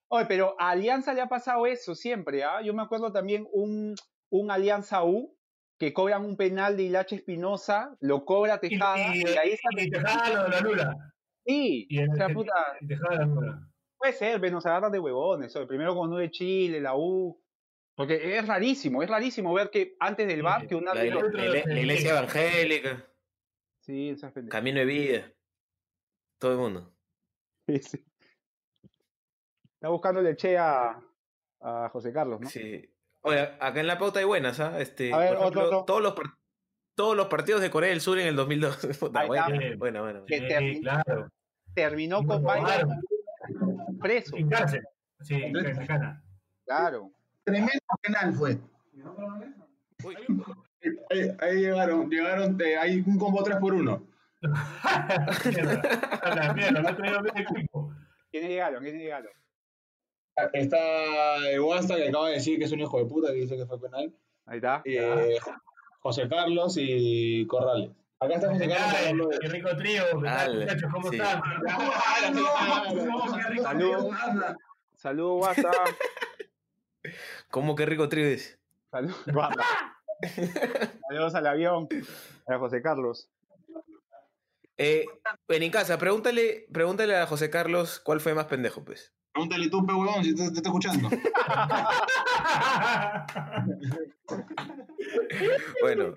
Oye, pero a Alianza le ha pasado eso siempre, ¿ah? Yo me acuerdo también un, un Alianza U que cobran un penal de Hilache Espinosa, lo cobra Tejada, y,
y,
ahí está.
y Tejada lo, lo anula.
Sí,
Y el
o sea, puta,
Tejada lo anula.
Puede ser, pero nos agarran de huevones. oye, primero con uno de Chile, la U. Porque es rarísimo, es rarísimo ver que antes del bar que un
La, la- la- la iglesia evangélica,
Sí, esas pendejadas.
camino de vida. Todo el mundo.
Sí, sí. Está buscándole che a, a José Carlos, ¿no?
Sí. Oye, acá en la pauta hay buenas, ¿ah? Este,
A ver,
por ejemplo,
otro, otro.
Todos, los todos los partidos de Corea del Sur en el 2002. Puta,
Ahí
buena,
está.
buena, buena.
Que
Sí,
termi-
claro.
Terminó con. Preso.
Sin cárcel. Sí, en Cana.
Claro.
Tremendo penal fue. Ahí, ahí llegaron, llegaron, de, hay un combo 3 por 1
mierda. Mierda, no traído bien equipo.
¿Quiénes llegaron? ¿Quiénes llegaron?
Está el Wasta que acaba de decir que es un hijo de puta, que dice que fue penal.
Ahí está.
Eh, José Carlos y Corrales. Acá está José Carlos
Ay,
hablando de-
Qué rico trío. ¿qué muchachos? ¿Cómo
sí.
están?
Salud. Saludos, WhatsApp.
¿Cómo que rico trío es?
Saludos. Saludos al avión. A José Carlos.
Eh, en casa, pregúntale, pregúntale a José Carlos cuál fue más pendejo, pues.
Pregúntale tú, pe huevón, si te, te está escuchando.
Bueno,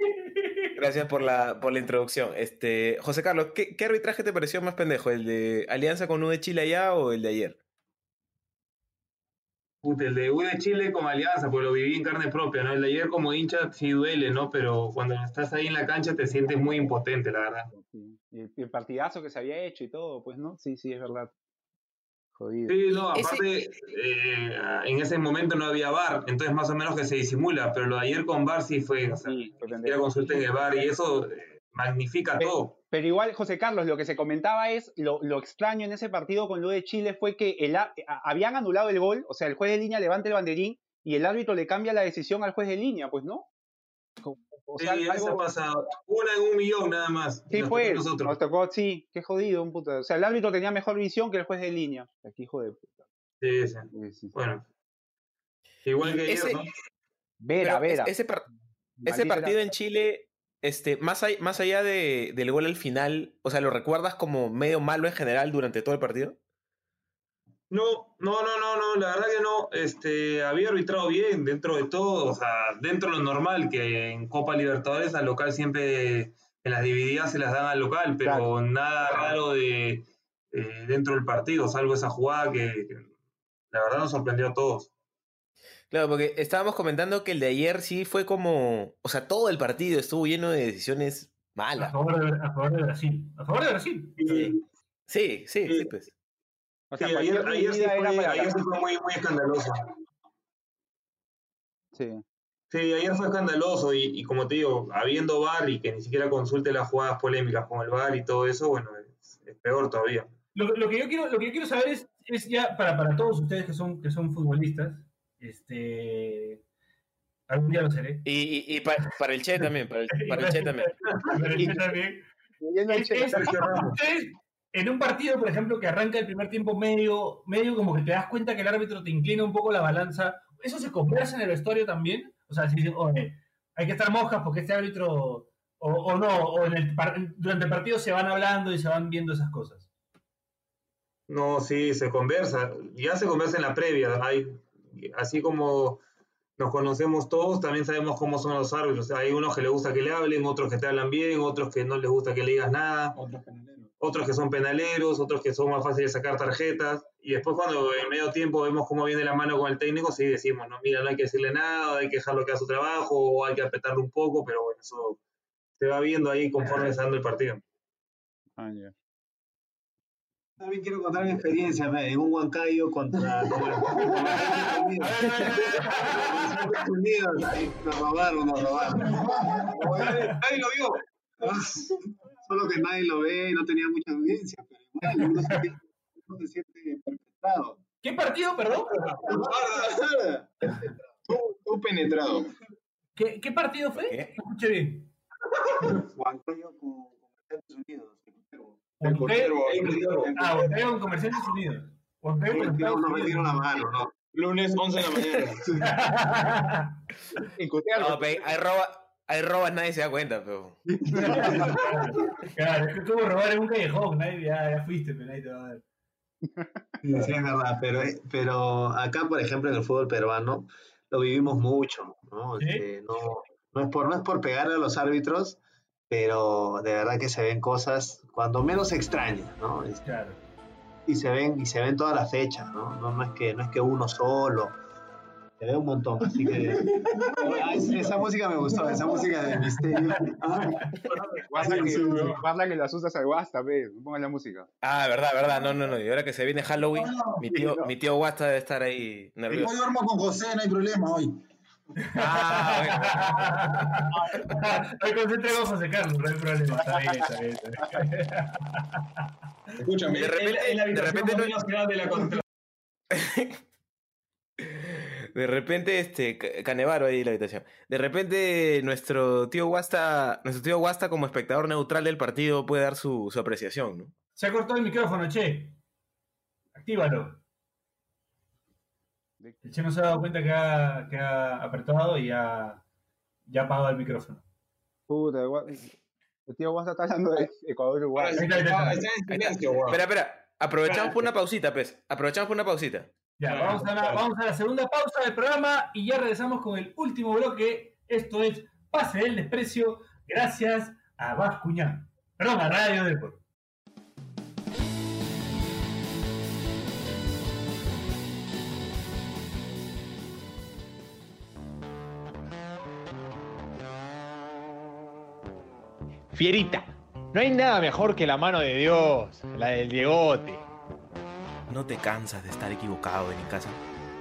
gracias por la, por la introducción. Este, José Carlos, ¿qué, qué arbitraje te pareció más pendejo? ¿El de Alianza con U de Chile allá o el de ayer?
Puta, el de U de Chile como alianza, pues lo viví en carne propia, ¿no? El de ayer como hincha sí duele, ¿no? Pero cuando estás ahí en la cancha te sientes muy impotente, la verdad.
Sí. Y el, y el partidazo que se había hecho y todo, pues, ¿no? Sí, sí, es verdad. Jodido.
Sí, no,
Ese-
aparte, eh, en ese momento no había VAR, entonces más o menos que se disimula, pero lo de ayer con VAR sí fue, o sea,
Sí,
ya
pendejo.
consulten el VAR y eso eh, magnifica
Pero-
todo.
Pero igual, José Carlos, lo que se comentaba es, lo, lo extraño en ese partido con lo de Chile fue que el, a- a- habían anulado el gol, o sea, el juez de línea levanta el banderín y el árbitro le cambia la decisión al juez de línea, pues, ¿no? O- sea,
sí, eso
algo-
pasa una en un millón nada más.
Sí,
Nos
fue.
nosotros.
Nos tocó, sí, qué jodido, un puto. O sea, el árbitro tenía mejor visión que el juez de línea. Aquí, hijo de puta.
Sí, sí.
Sí, sí.
Bueno. Igual
Y
que
ese-
¿no?
Vera, Vera.
ese, par- ese partido en Chile, este, más, ahí- más allá de, del gol al final, o sea, ¿lo recuerdas como medio malo en general durante todo el partido?
No, no, no, no, no, la verdad que no. Este, había arbitrado bien dentro de todo, o sea, dentro de lo normal, que en Copa Libertadores al local siempre en las divididas se las dan al local, pero
Claro.
nada raro de eh, dentro del partido, salvo esa jugada que, que la verdad nos sorprendió a todos.
Claro, porque estábamos comentando que el de ayer sí fue como, o sea, todo el partido estuvo lleno de decisiones
A
malas.
favor, de, a favor de Brasil. A favor de Brasil.
Sí, sí, sí,
Sí.
sí, pues.
O sea,
Sí, ayer,
cualquier
ayer sí fue, ayer sí fue muy, muy escandaloso.
Sí.
Sí, ayer fue escandaloso y, y como te digo, habiendo VAR y que ni siquiera consulte las jugadas polémicas con el VAR y todo eso, bueno, es, es peor todavía.
Lo, lo que yo quiero, lo que yo quiero saber es, es ya para, para todos ustedes que son, que son futbolistas, este algún día lo seré.
Y, y, y pa- para el Che también, para el, para el Che también.
Para el Che también. Es- es- ustedes, en un partido, por ejemplo, que arranca el primer tiempo medio, medio como que te das cuenta que el árbitro te inclina un poco la balanza, ¿eso se conversa en el vestuario también? O sea, si dicen, oye, hay que estar moscas porque este árbitro, o, o no, o en el par- durante el partido se van hablando y se van viendo esas cosas.
No, sí, se conversa, ya se conversa en la previa, hay, así como nos conocemos todos, también sabemos cómo son los árbitros, hay unos que les gusta que le hablen, otros que te hablan bien, otros que no les gusta que le digas nada, otros que son penaleros, otros que son más fáciles de sacar tarjetas, y después cuando en medio tiempo vemos cómo viene la mano con el técnico, sí decimos, no, mira, no hay que decirle nada, hay que dejarlo que haga su trabajo, o hay que apretarlo un poco, pero bueno, eso se va viendo ahí conforme se dando el partido.
Ah, ya.
También quiero contar mi experiencia me, en un Huancayo contra Estados Unidos. Ahí Nos robaron, nos robaron. Nadie lo vio. Solo que nadie lo ve, no tenía mucha audiencia, pero igual uno se siente, uno se siente perpetrado.
¿Qué partido, perdón?
Tú, tú penetrado.
¿Qué, qué partido fue?
¿Qué?
Escuché bien.
Huancayo con, Estados Unidos.
El.
Ah, Huancayo con Comerciantes Unidos. Huancayo con Estados
No me
Unidos.
dieron la mano, no.
Lunes 11 de la mañana.
No, pe, hay, roba, hay robas, nadie se da cuenta, pero.
claro, es que como robar en un callejón, nadie, ya, ya fuiste, pero nadie te va a ver.
Sí, sí, es verdad, pero, eh, pero acá, por ejemplo, en el fútbol peruano, lo vivimos mucho, ¿no?
¿Sí?
Este, no, no, es por, no es por pegarle a los árbitros, pero de verdad que se ven cosas cuando menos se extraña, ¿no? Este,
Claro.
y se ven, y se ven todas las fechas, ¿no? No, no es que, no es que uno solo, ve un montón, así que Ah, es- esa música me gustó, esa música de misterio.
Guarda, que, que las usas al WhatsApp, ve. Pongan la música.
Ah, verdad, verdad. No, no, no. Y ahora que se viene Halloween, mi tío,
no.
mi tío Guasta debe estar ahí
duermo con José, no hay problema hoy.
Ah,
Hoy concentré no hay problema. Está bien, está bien. Está bien.
Escúchame.
De repente,
En la
de repente, no-
la contra-
de repente, este, Ca- Canevaro ahí en la habitación. De repente, nuestro tío Guasta, nuestro tío Guasta como espectador neutral del partido puede dar su, su apreciación, ¿no?
Se ha cortado el micrófono, che. Actívalo. El che no se ha dado cuenta que ha, que ha apretado y ha, Ya apagó el micrófono.
Puta, el tío Guasta está hablando de Ecuador-Uruguay.
Espera, espera. Aprovechamos por una pausita, pues. Aprovechamos por una pausita.
Ya, vamos a, la, vamos a la segunda pausa del programa y ya regresamos con el último bloque. Esto es Pase del Desprecio, gracias a Bascuñán. Perdón, a Radio Deport.
Fierita, no hay nada mejor que la mano de Dios, la del Diegote.
¿No te cansas de estar equivocado en casa?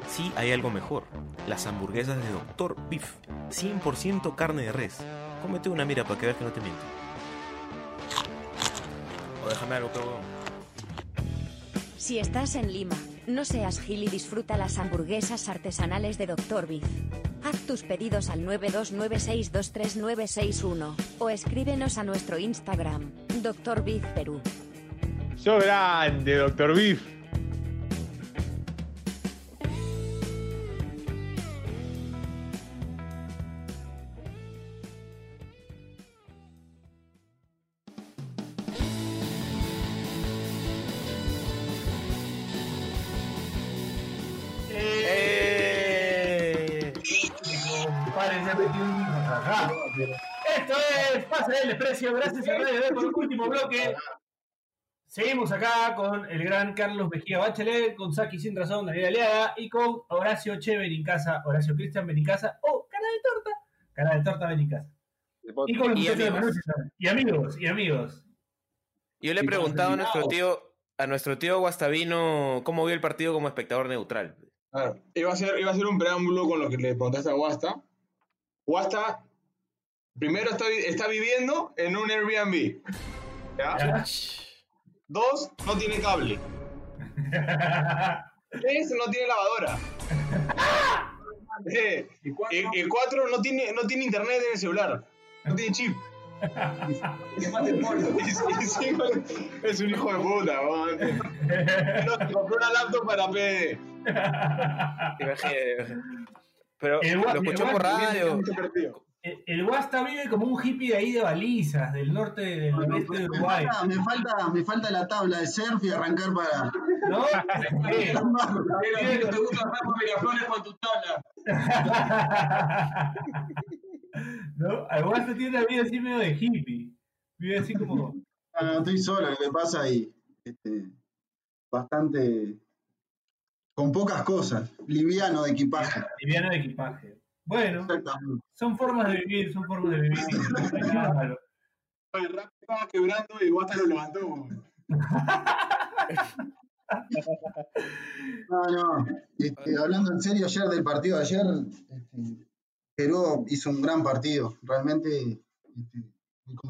Sí, hay algo mejor. Las hamburguesas de Dr. Beef. 100% carne de res. Cómete una mira para que veas que no te miento. O déjame algo, pero...
Si estás en Lima, no seas gil y disfruta las hamburguesas artesanales de Dr. Beef. Haz tus pedidos al 929623961 o escríbenos a nuestro Instagram, Dr. Beef Perú.
¡Sos grande, Doctor Beef!
Esto es Pase del Desprecio, gracias a Radio Deport. Último bloque. Seguimos acá con el gran Carlos Mejía Bachelet, con Saki Sin Razón, Daniel Aliaga y con Horacio Che Benincasa, Horacio Cristian Benincasa o Cara de Torta, Cara de Torta Benincasa. Y con los
Y amigos.
Manucci. Y amigos, y amigos.
Yo le he preguntado a nuestro tío, a nuestro tío Guastavino cómo vio el partido como espectador neutral.
Claro. Iba a, ser, iba a ser un preámbulo con lo que le preguntaste a Wasta. Wasta, primero está, está viviendo en un Airbnb. Dos, no tiene cable. Tres, no tiene lavadora. Eh, y, y cuatro, no tiene, no tiene internet en el celular. No tiene chip. Y- y cinco, es un hijo de puta. No, compró una laptop para PD.
Pero lo escuchó por radio.
El, el Guasta vive como un hippie de ahí de balizas, del norte del
Bueno,
noreste de
me,
Uruguay.
falta, me, falta, me falta la tabla de surf y arrancar para.
¿No? Sí.
Pero te gusta Miraflores con tu tabla.
¿No? Al Guasta tiene una vida así medio de hippie. Vive así como.
No, no, estoy solo, lo que pasa y este, bastante. con pocas cosas, liviano de equipaje.
liviano de equipaje. Bueno, son formas de vivir, son formas de vivir. Malo.
El rap estaba quebrando y Guasta lo levantó.
No, no. este, hablando en serio, ayer del partido de ayer, este, Perú hizo un gran partido. Realmente. este.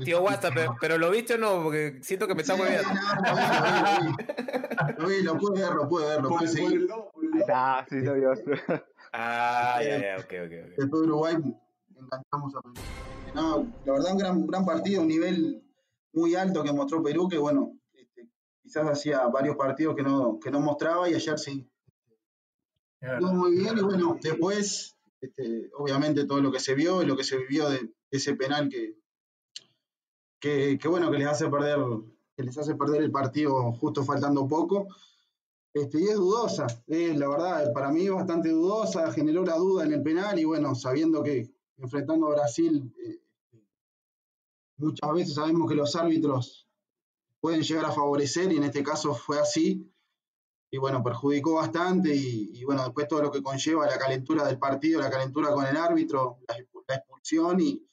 Tío Guasta, pero, pero ¿lo viste o no? Porque siento que me está
Sí,
moviendo.
no, lo vi, lo vi, lo vi. Lo pude ver, lo pude ver, lo pude seguir.
está, sí, lo vio.
Ah, ya, ya, ok, ok, ok.
Después de Uruguay encantamos a Perú. No, la verdad un gran, gran partido, un nivel muy alto que mostró Perú, que bueno, este, quizás hacía varios partidos que no, que no mostraba y ayer sí. Estuvo muy bien y bueno, después, este, obviamente todo lo que se vio y lo que se vivió de ese penal que, que, que, bueno, que les hace perder, que les hace perder el partido justo faltando poco. Este, y es dudosa, la verdad, para mí es bastante dudosa, generó la duda en el penal y bueno, sabiendo que enfrentando a Brasil, eh, muchas veces sabemos que los árbitros pueden llegar a favorecer y en este caso fue así. Y bueno, perjudicó bastante y, bueno, después todo lo que conlleva la calentura del partido, la calentura con el árbitro, la, expu- la expulsión y,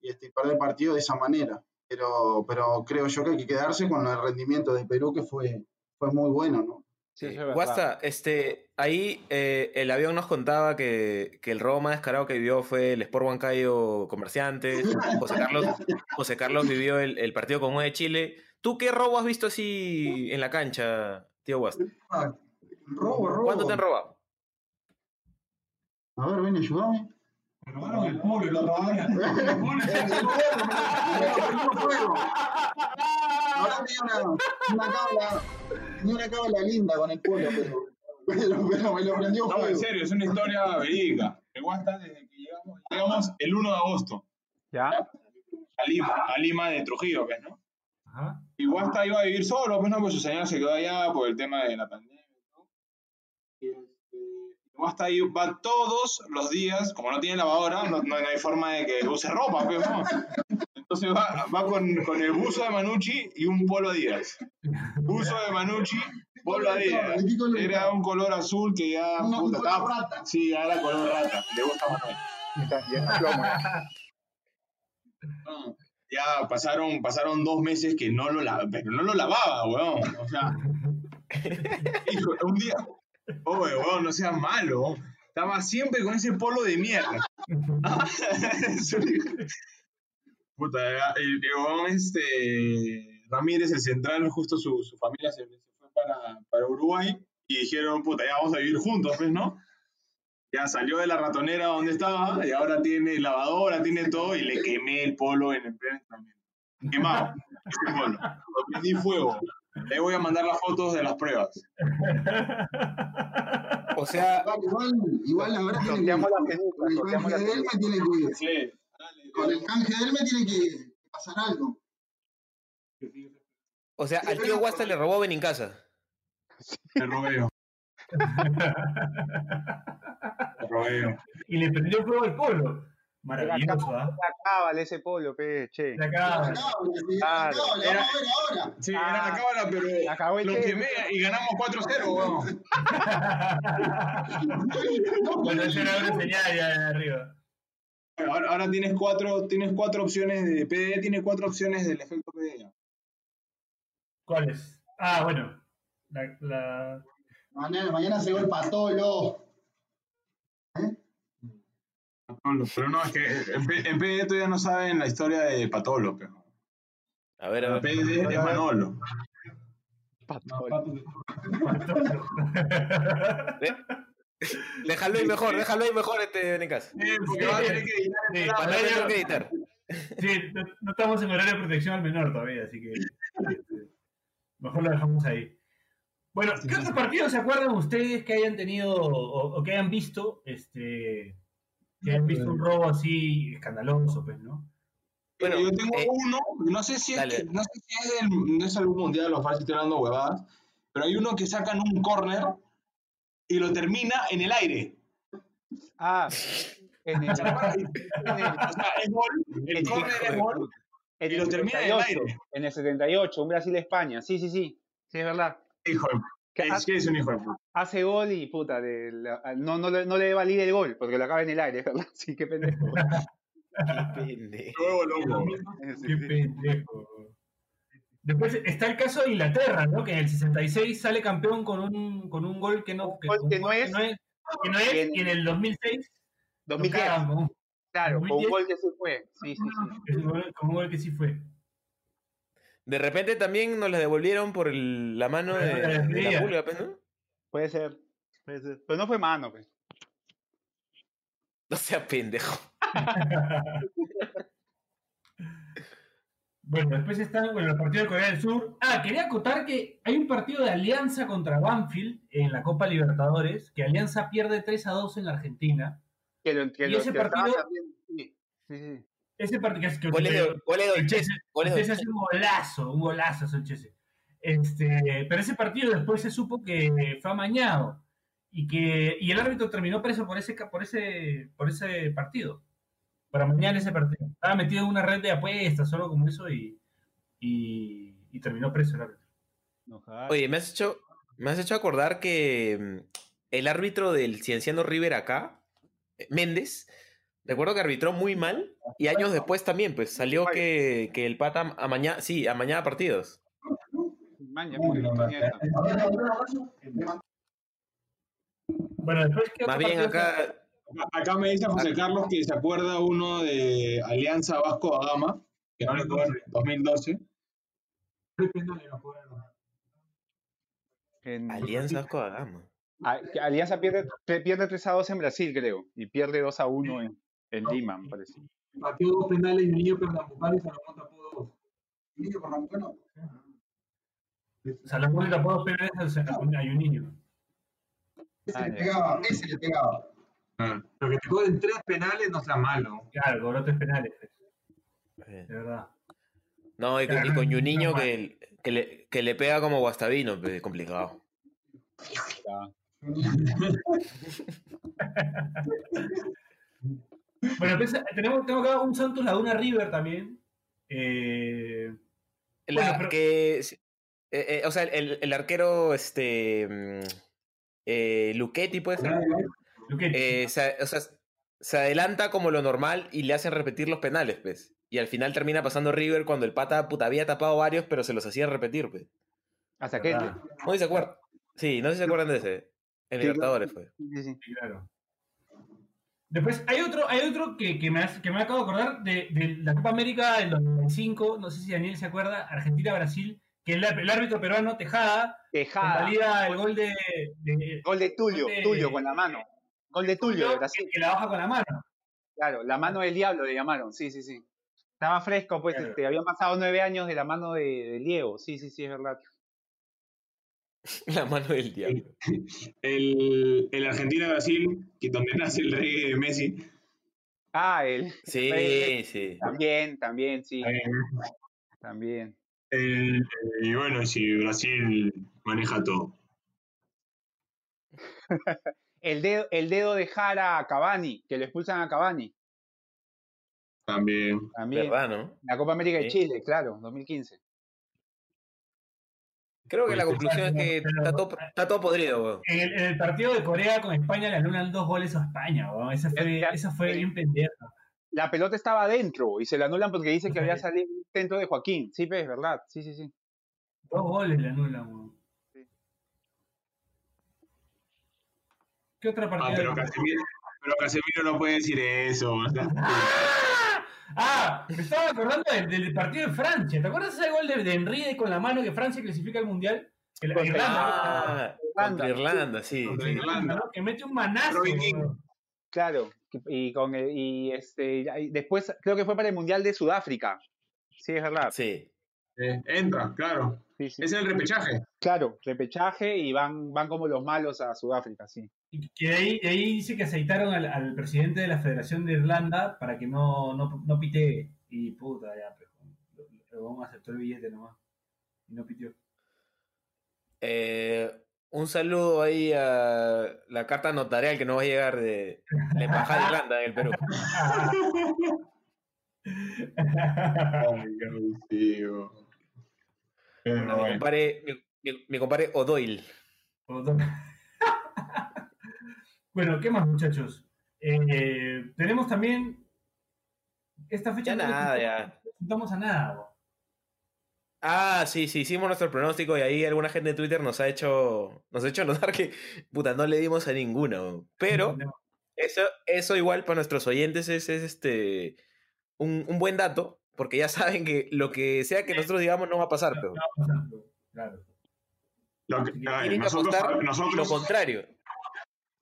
y, este, perder el partido de esa manera. Pero, pero creo yo que hay que quedarse con el rendimiento de Perú que fue, fue muy bueno, ¿no?
Sí, es.
Guasta, este, ahí eh, el avión nos contaba que, que el robo más descarado que vivió fue el Sport Huancayo Comerciantes. José Carlos, José Carlos vivió el, el partido con de Chile. ¿Tú qué robo has visto así en la cancha, tío Guasta?
Robo, robo.
¿Cuánto te han robado?
A ver, ven, ayúdame.
Me robaron el polo, lo robaron.
El polo, fuego. Ahora tenía una, una tenía una cábala linda con el polo, pero, pero, pero me lo prendió
No, en serio, es una historia verídica. El Guasta, desde que llegaba llegamos el 1 de agosto
¿Ya?
a Lima, a Lima de Trujillo, pues, ¿no?
Ajá.
Y Guasta iba a vivir solo, pues no, pues su señora se quedó allá por el tema de la pandemia. ¿no? Y este, Guasta ahí va todos los días, como no tiene lavadora, no, no hay forma de que use ropa, pues, ¿no? Entonces va, va con, con el buzo de Manucci y un polo Adidas. Buzo de Manucci, polo Adidas. Era un color azul que ya,
un
puta,
color
estaba-
rata.
Sí, ya era color rata. Le gusta a Manuel.
Ya está, ya está plomo, ya.
No, ya pasaron, pasaron dos meses que no lo, la- pero no lo lavaba, weón. O sea, hijo, un día, oye, weón, no seas malo. Estaba siempre con ese polo de mierda. Puta, este, Ramírez, el central, justo su, su familia se, se fue para, para Uruguay y dijeron, puta, ya vamos a vivir juntos, pues, ¿no? Ya salió de la ratonera donde estaba y ahora tiene lavadora, tiene todo y le quemé el polo en el pleno entrenamiento. Quemado, ese polo. Lo prendí fuego. Le voy a mandar las fotos de las pruebas.
O sea,
Igual, igual ahora que
la
con
peluca,
el
sorteamos
canje
la
de él me tiene que
Sí.
Con el canje de él me tiene que pasar algo.
o sea, al tío Guasta le robó Benincasa.
Yo. Me robé yo.
Y le prendió fuego el polo.
Era
Maravilloso, ¿ah?
cábala ese polo, pe, che.
Se acaba.
Acá, sí,
Claro.
acá, lo vamos a ver ahora.
Sí,
Ah,
era la cábala, pero
acabó el
lo quemé y ganamos 4-0, weón.
Bueno, esa era una señal ya de arriba.
Ahora, ahora tienes cuatro, tienes cuatro opciones de PDE, tiene cuatro opciones del efecto PDE.
¿Cuáles? Ah, bueno. La, la...
Mañana, mañana se va el patolo.
Patolo, Pero no, es que en, PDE todavía no saben la historia de Patolo, pero.
A ver, a ver.
PDE es Manolo.
Patolo.
Déjalo ahí mejor, déjalo ahí mejor este.
Eh, porque va a tener que editar
Sí,
el
tener que editar.
Sí, no, no estamos en horario de protección al menor todavía, así que este, mejor lo dejamos ahí. Bueno, ¿qué otros partidos se acuerdan ustedes que hayan tenido o, o que hayan visto, este, que hayan visto un robo así escandaloso, pues, ¿no?
Bueno,
yo tengo
eh,
uno, no sé si es, que- no sé si es del, no es algún mundial, los fácil estoy hablando huevadas, pero hay uno que sacan un corner y lo termina en el aire.
Ah, en el,
O sea, es gol, el
en
corner es
el-
gol
en
y lo termina en el
78,
aire.
en el 78, un Brasil-España. Sí, sí, sí. Sí, es verdad.
Hijo de
Que
es que es un hijo de puta.
hace gol y puta, de la- no, no, le- no le valida el gol porque lo acaba en el aire, ¿verdad? Sí, qué pendejo.
Pendejo.
Loco.
Sí,
Qué pendejo. Después está el caso de Inglaterra, ¿no? Que en el 66 sale campeón con un, con un gol que no,
Un gol que
un
no
gol
es.
que no es,
Y en-
y en el 2006 lo
2010,
cagan con un-
claro, con un
2010.
gol que se fue. Sí, sí, sí.
con un gol- con un gol que sí fue.
De repente también nos la devolvieron por el- la mano de, de la pulga, pues, ¿no?
Puede ser. Puede ser. Pero no fue mano, pues.
No sea pendejo.
Bueno, después están bueno, los partidos de Corea del Sur. Ah, quería acotar que hay un partido de Alianza contra Banfield en la Copa Libertadores, que Alianza pierde 3 a 2 en la Argentina.
Que lo, que
Y ese
que
partido-
también- Sí, sí, sí.
Ese partido que es
Goles
el el hace un golazo, un golazo hace el Chese. Este, pero ese partido después se supo que fue amañado y que y el árbitro terminó preso por ese ca- por ese por ese partido. Para amañar ese partido. Estaba metido en una red de apuestas, solo como eso y, y, y terminó preso el árbitro.
Oye, me has hecho, me has hecho acordar que mm, el árbitro del Cienciano River acá, eh, Méndez, recuerdo que arbitró muy mal y años después también, pues salió que, que el pata amañaba, sí, amañaba partidos.
Bueno, después que
Más bien acá,
Acá me dice José Carlos que se acuerda uno de Alianza Vasco da Gama, que no le jugó en 2012.
En-
Alianza Vasco da Gama.
Ah, Alianza pierde, pierde 3 a 2 en Brasil, creo. Y pierde 2 a 1 en, en Lima, me parece.
Partió dos penales y un niño pernambucano y Salomón tapó dos.
Niño pernambucano.
Salomón le tapó dos penales al- a un- niño.
Ese le pegaba, ese le pegaba.
Lo que te cobren tres penales no está malo.
Claro, cobró tres penales. De verdad.
No, y, con- y con Juninho que, que, le, que le pega como Guastavino, pues, complicado.
Bueno, pues, tenemos, tengo acá un Santos Laguna River también. Eh,
La-
Bueno, pero-
que, eh, eh, o sea, el, el arquero, este, mm, eh, Luchetti, puede ser. Eh, se, o sea, se adelanta como lo normal y le hacen repetir los penales, pues. Y al final termina pasando River cuando el pata puta, había tapado varios, pero se los hacía repetir, pues.
Hasta.
¿verdad?
No sé si se acuerdan. Sí, no sé si se acuerdan de ese. En
Sí,
Libertadores fue.
Sí, sí.
Sí, claro. Después hay otro, hay otro que, que, me, que me acabo de acordar de, de la Copa América del 2005, no sé si Daniel se acuerda, Argentina-Brasil, que el, el árbitro peruano Tejada
Tejada.
el gol de, de-
Gol de Tulio,
Gol de-
Tulio con la mano. Gol de Tulio, de
que,
Brasil.
que la baja con la mano.
Claro, la mano del diablo le llamaron, sí, sí, sí. Estaba fresco, pues,
Claro.
este, habían pasado nueve años de la mano de, de Diego, sí, sí, sí, es verdad.
La mano del diablo.
El, el Argentina-Brasil, que donde nace el rey de Messi.
Ah, él.
Sí, sí.
También, también, sí, también.
El- y bueno, si Brasil maneja todo.
El dedo, el dedo de Jara a Cavani, que lo expulsan a Cavani,
También.
también.
¿Verdad, no?
La Copa América de. Chile, claro, 2015.
Creo que la
Pues,
conclusión es que
pero-
está todo, está todo podrido, weón.
En el, en el partido de Corea con España le anulan dos goles a España, weón. Esa fue, esa fue
el-
bien pendeja.
La pelota estaba adentro y se la anulan porque dice que había salido un centro de Joaquín. Sí, pues, es verdad, sí, sí, sí.
Dos goles le anulan, weón. ¿Qué otra
Ah,
partida?
pero Casemiro, pero Casemiro no puede decir eso. o sea,
¡Ah! Ah, me estaba acordando del, del partido de Francia. ¿Te acuerdas ese gol de, de Henry con la mano que Francia clasifica al Mundial? Que la-
Contra-
Irlanda,
Ah, contra Irlanda, sí.
Contra
sí.
Irlanda.
¿no? Que mete un manazo.
Claro, y con el- y este y después creo que fue para el Mundial de Sudáfrica. Sí, es verdad.
Sí.
eh, entra, claro.
Sí, sí.
Es el repechaje.
Claro, repechaje y van van como los malos a Sudáfrica, sí.
Y que de ahí, de ahí dice que aceitaron al, al presidente de la Federación de Irlanda para que no, no, no pitee. Y puta, ya, pero lo- aceptó el billete nomás. Y no pitió.
Eh, un saludo ahí a la carta notarial que nos va a llegar de la Embajada de Irlanda en el Perú.
Ay,
Mi compadre, mi, mi- mi compadre O'Doyle.
Bueno, ¿qué más, muchachos? Eh, tenemos también esta fecha.
Ya
no le
nada, ya.
no a nada. bo.
Ah, sí, sí, hicimos nuestro pronóstico y ahí alguna gente de Twitter nos ha hecho, nos ha hecho notar que, puta, no le dimos a ninguna. weón. Pero eso, eso igual para nuestros oyentes es, es, este un, un buen dato, porque ya saben que lo que sea que nosotros digamos no va a pasar, pero
Claro.
Lo que-
que
nosotros,
apostar lo
nosotros,
contrario.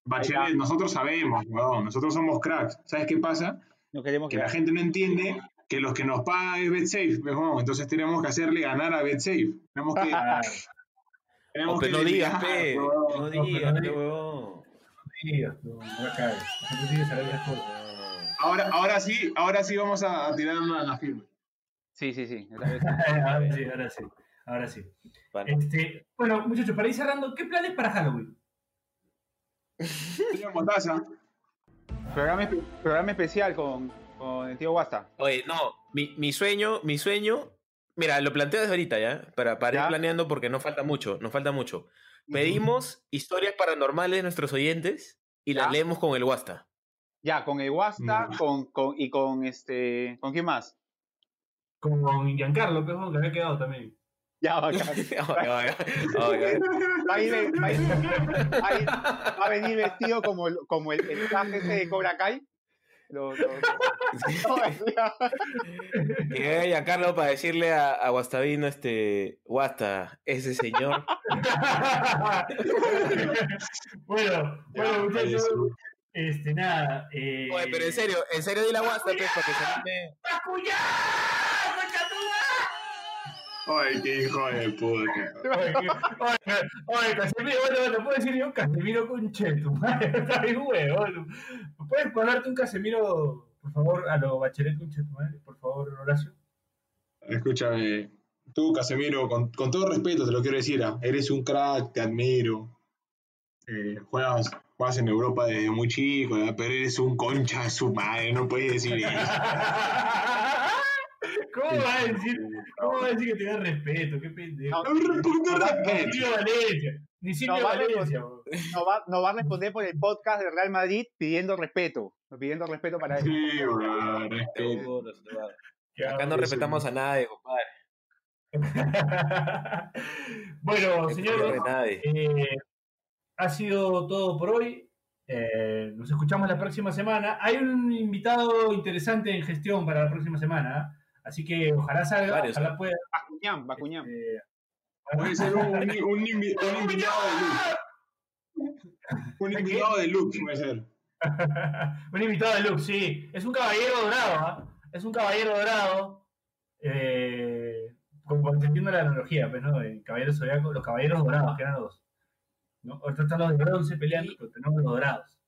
Bachelet, nosotros sabemos, weón, nosotros somos cracks. ¿Sabes qué pasa?
No queremos
Que
que
la gente no entiende que los que nos pagan es BetSafe, weón. entonces tenemos que hacerle ganar a BetSafe. Tenemos que, tenemos que
no digas, pe, no digas,
no digas. no, no saber las cosas.
Ahora, ahora sí, ahora sí vamos a, a tirar una, la firme.
Sí, sí, sí.
ahora sí, ahora sí. Ahora sí.
Bueno,
Este, bueno, muchachos, para ir cerrando, ¿qué planes para Halloween?
Señor
programa, espe- programa especial con, con el tío Guasta.
Oye, no, mi, mi sueño, mi sueño, mira, lo planteo desde ahorita ya, para, para
Ya.
ir planeando porque no falta mucho, no falta mucho. Pedimos historias paranormales de nuestros oyentes y las leemos con el Wasta.
Ya, con el Guasta
Ya.
con, con, y con este. ¿Con quién más?
Con Giancarlo, que es que había quedado también.
Ya, bacán. Va a, ir- va a ir- va a ir- va a venir vestido como, el- como el, el traje ese de Cobra Kai. Lo- lo-
Que venga Giancarlo para decirle a, a Guastavino, este, Guasta, ese señor.
bueno, bueno, muchachos, este, nada. Eh...
Oye, pero en serio, en serio di la Guasta, pues, para que se anime.
¡Bacuyá! ¡Concha tu madre!
Ay, qué hijo de puta.
Oye, Casemiro, bueno, te puedo decir yo Casemiro con cheto, madre, está bien huevón. ¿Puedes ponerte un Casemiro, por favor, a lo bachelet con cheto, madre? Por favor, Horacio.
Escúchame, tú, Casemiro, con, con todo respeto te lo quiero decir, ah, eres un crack, te admiro. Eh, juegas, juegas en Europa desde muy chico, pero eres un concha de su madre, no puedes decir eso.
¿Cómo va a decir, cómo va a decir que te da respeto? Qué pendejo.
No, no, respeto.
Valencia, ni
No, va a
Valencia.
responder- no va, no va a responder por el podcast de Real Madrid pidiendo respeto. Pidiendo respeto para él.
Sí, bro, respeto.
Acá no respetamos a nadie, compadre.
bueno,
No
señores, eh, ha sido todo por hoy. Eh, nos escuchamos la próxima semana. Hay un invitado interesante en gestión para la próxima semana. ¿Eh? Así que ojalá salga,
Varios,
ojalá pueda.
Bacuñán, Bacuñán.
eh,
Puede ser un, un, un invi- un invitado de luz. Un invitado de luz, puede ser.
un invitado de Lux, sí. Es un caballero dorado, ¿ah? Es un caballero dorado. Eh, como se entiende la analogía, pues, ¿no? El caballero zodiaco, los caballeros dorados, que eran los dos. ¿no? Ahorita están los de bronce peleando, pero tenemos los dorados.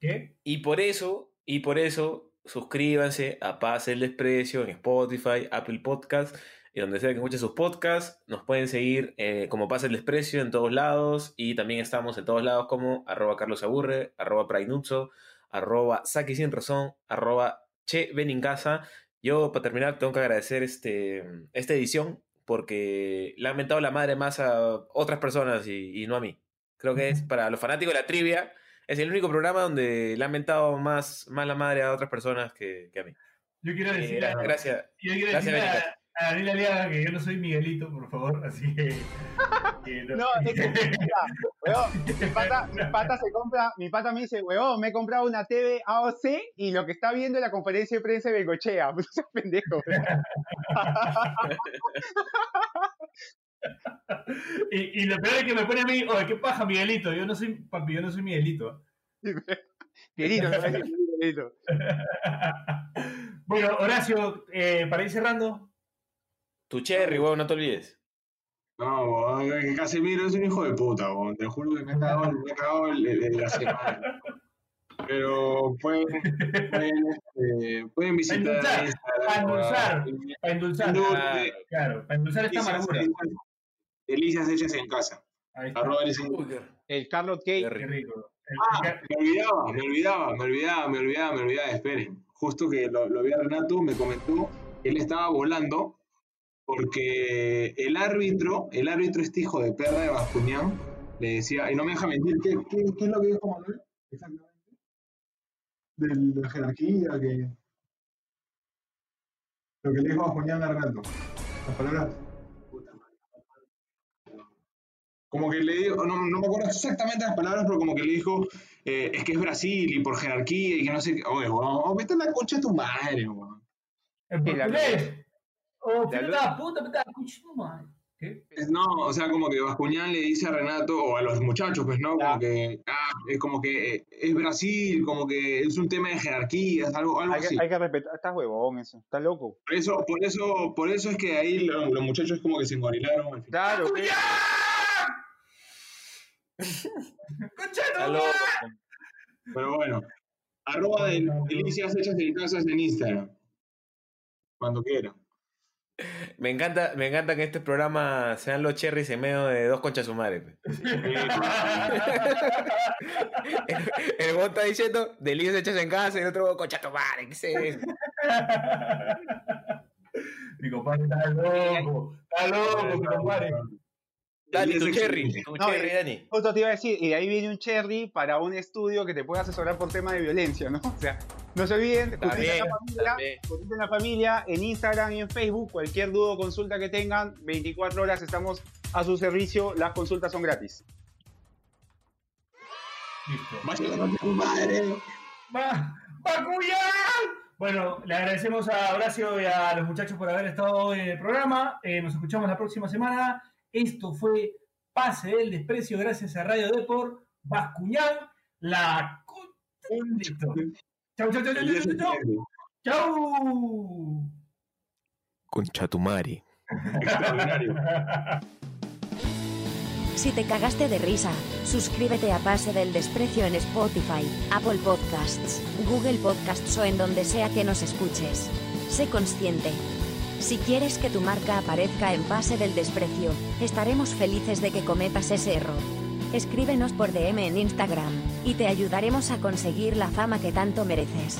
¿Qué?
Y por eso, y por eso, suscríbanse a Paz el Desprecio en Spotify, Apple Podcast y donde sea que escuchen sus podcasts. Nos pueden seguir eh, como Paz el Desprecio en todos lados y también estamos en todos lados como arroba Carlos Aburre, arroba Prainutso, arroba Saki Sin Razón, arroba Che Benincasa. Yo, para terminar, tengo que agradecer este, esta edición porque le han mentado la madre más a otras personas y, y no a mí. Creo que es para los fanáticos de la trivia. Es el único programa donde le han mentado más, más la madre a otras personas que, que a mí.
Yo quiero
Eh,
decir,
gra-
a,
gracias.
yo quiero
gracias,
decir a, a Daniel Aliaga que yo no soy Miguelito, por favor, así que. que
No, es que, weón, mi pata, mi pata se compra, mi pata me dice, weón, me he comprado una TV AOC y lo que está viendo es la conferencia de prensa de Bengochea. Pues pendejo.
y, y lo peor es que me pone a mí, oye, ¿qué paja, Miguelito? Yo no soy, papi, yo no soy Miguelito.
Miguelito, Miguelito.
bueno, Horacio, eh, para ir cerrando,
Tu cherry, huevón, no te olvides.
No, weón, que Casemiro es un hijo de puta, weón. Te juro que me ha cagado, me ha cagado el, el- el- la semana. Pero pueden, pueden, este, pueden visitar
Endulzar,
Instagram,
endulzar, para endulzar.
Endulce.
Claro, para endulzar esta amargura.
Delicias hechas en casa.
Ahí está.
El Carrot Cake.
Qué rico.
Ah, me olvidaba, me olvidaba, me olvidaba, me olvidaba, me olvidaba. Esperen, justo que lo, lo vi a Renato, me comentó que él estaba volando porque el árbitro, el árbitro este hijo de perra de Bascuñán, le decía, y no me deja mentir, ¿qué, qué, qué es lo que dijo Manuel? Exactamente. De la jerarquía, que... Lo que le dijo Bascuñán a Renato. Las palabras... Como que le dijo, no, no me acuerdo exactamente las palabras, pero como que le dijo, eh, es que es Brasil y por jerarquía y que no sé qué. Oye, weón, vete a la concha de tu madre, weón.
La-
portugués. Oh,
La-
da puta, me está escuchando mal. ¿Qué?
Es- No, o sea, como que Bascuñán le dice a Renato, o a los muchachos, pues, ¿no? Como que, ah, es como que eh, es Brasil, como que es un tema de jerarquías, algo, algo
Hay que,
así.
hay que respetar. Estás huevón, eso. Estás loco.
Por eso, por eso, por eso es que ahí lo- los, muchachos como que se engorilaron al final.
Claro,
Loco.
Pero bueno, arroba de delicias hechas en casas en Instagram. Cuando quieran.
Me encanta, me encanta que este programa sean los cherries en medio de dos conchas sumares. el el huevón está diciendo delicias hechas en casa y el otro concha tu madre, ¿qué es eso?
Mi compadre está loco. Está loco, mi compadre.
Dani, tu cherry, tu
No,
cherry,
eh,
Dani.
Justo te iba a decir, y de ahí viene un cherry para un estudio que te puede asesorar por temas de violencia, ¿no? O sea, no se olviden,
Está
justicia en
bien,
la familia, en la familia, en Instagram y en Facebook, cualquier duda o consulta que tengan, 24 horas estamos a su servicio, las consultas son gratis.
Listo.
Vaya tu madre.
¡Va! ¡Bacuyán! Bueno, le agradecemos a Horacio y a los muchachos por haber estado en el programa. Eh, nos escuchamos la próxima semana. Esto fue Pase del Desprecio gracias a Radio Deport, Bascuñán, la... con- Listo. Chau, chau, chau, chau, chau, chau, chau. Chau.
Concha tu madre.
Extraordinario.
Si te cagaste de risa, suscríbete a Pase del Desprecio en Spotify, Apple Podcasts, Google Podcasts o en donde sea que nos escuches. Sé consciente. Si quieres que tu marca aparezca en Pase del Desprecio, estaremos felices de que cometas ese error. Escríbenos por DM en Instagram, y te ayudaremos a conseguir la fama que tanto mereces.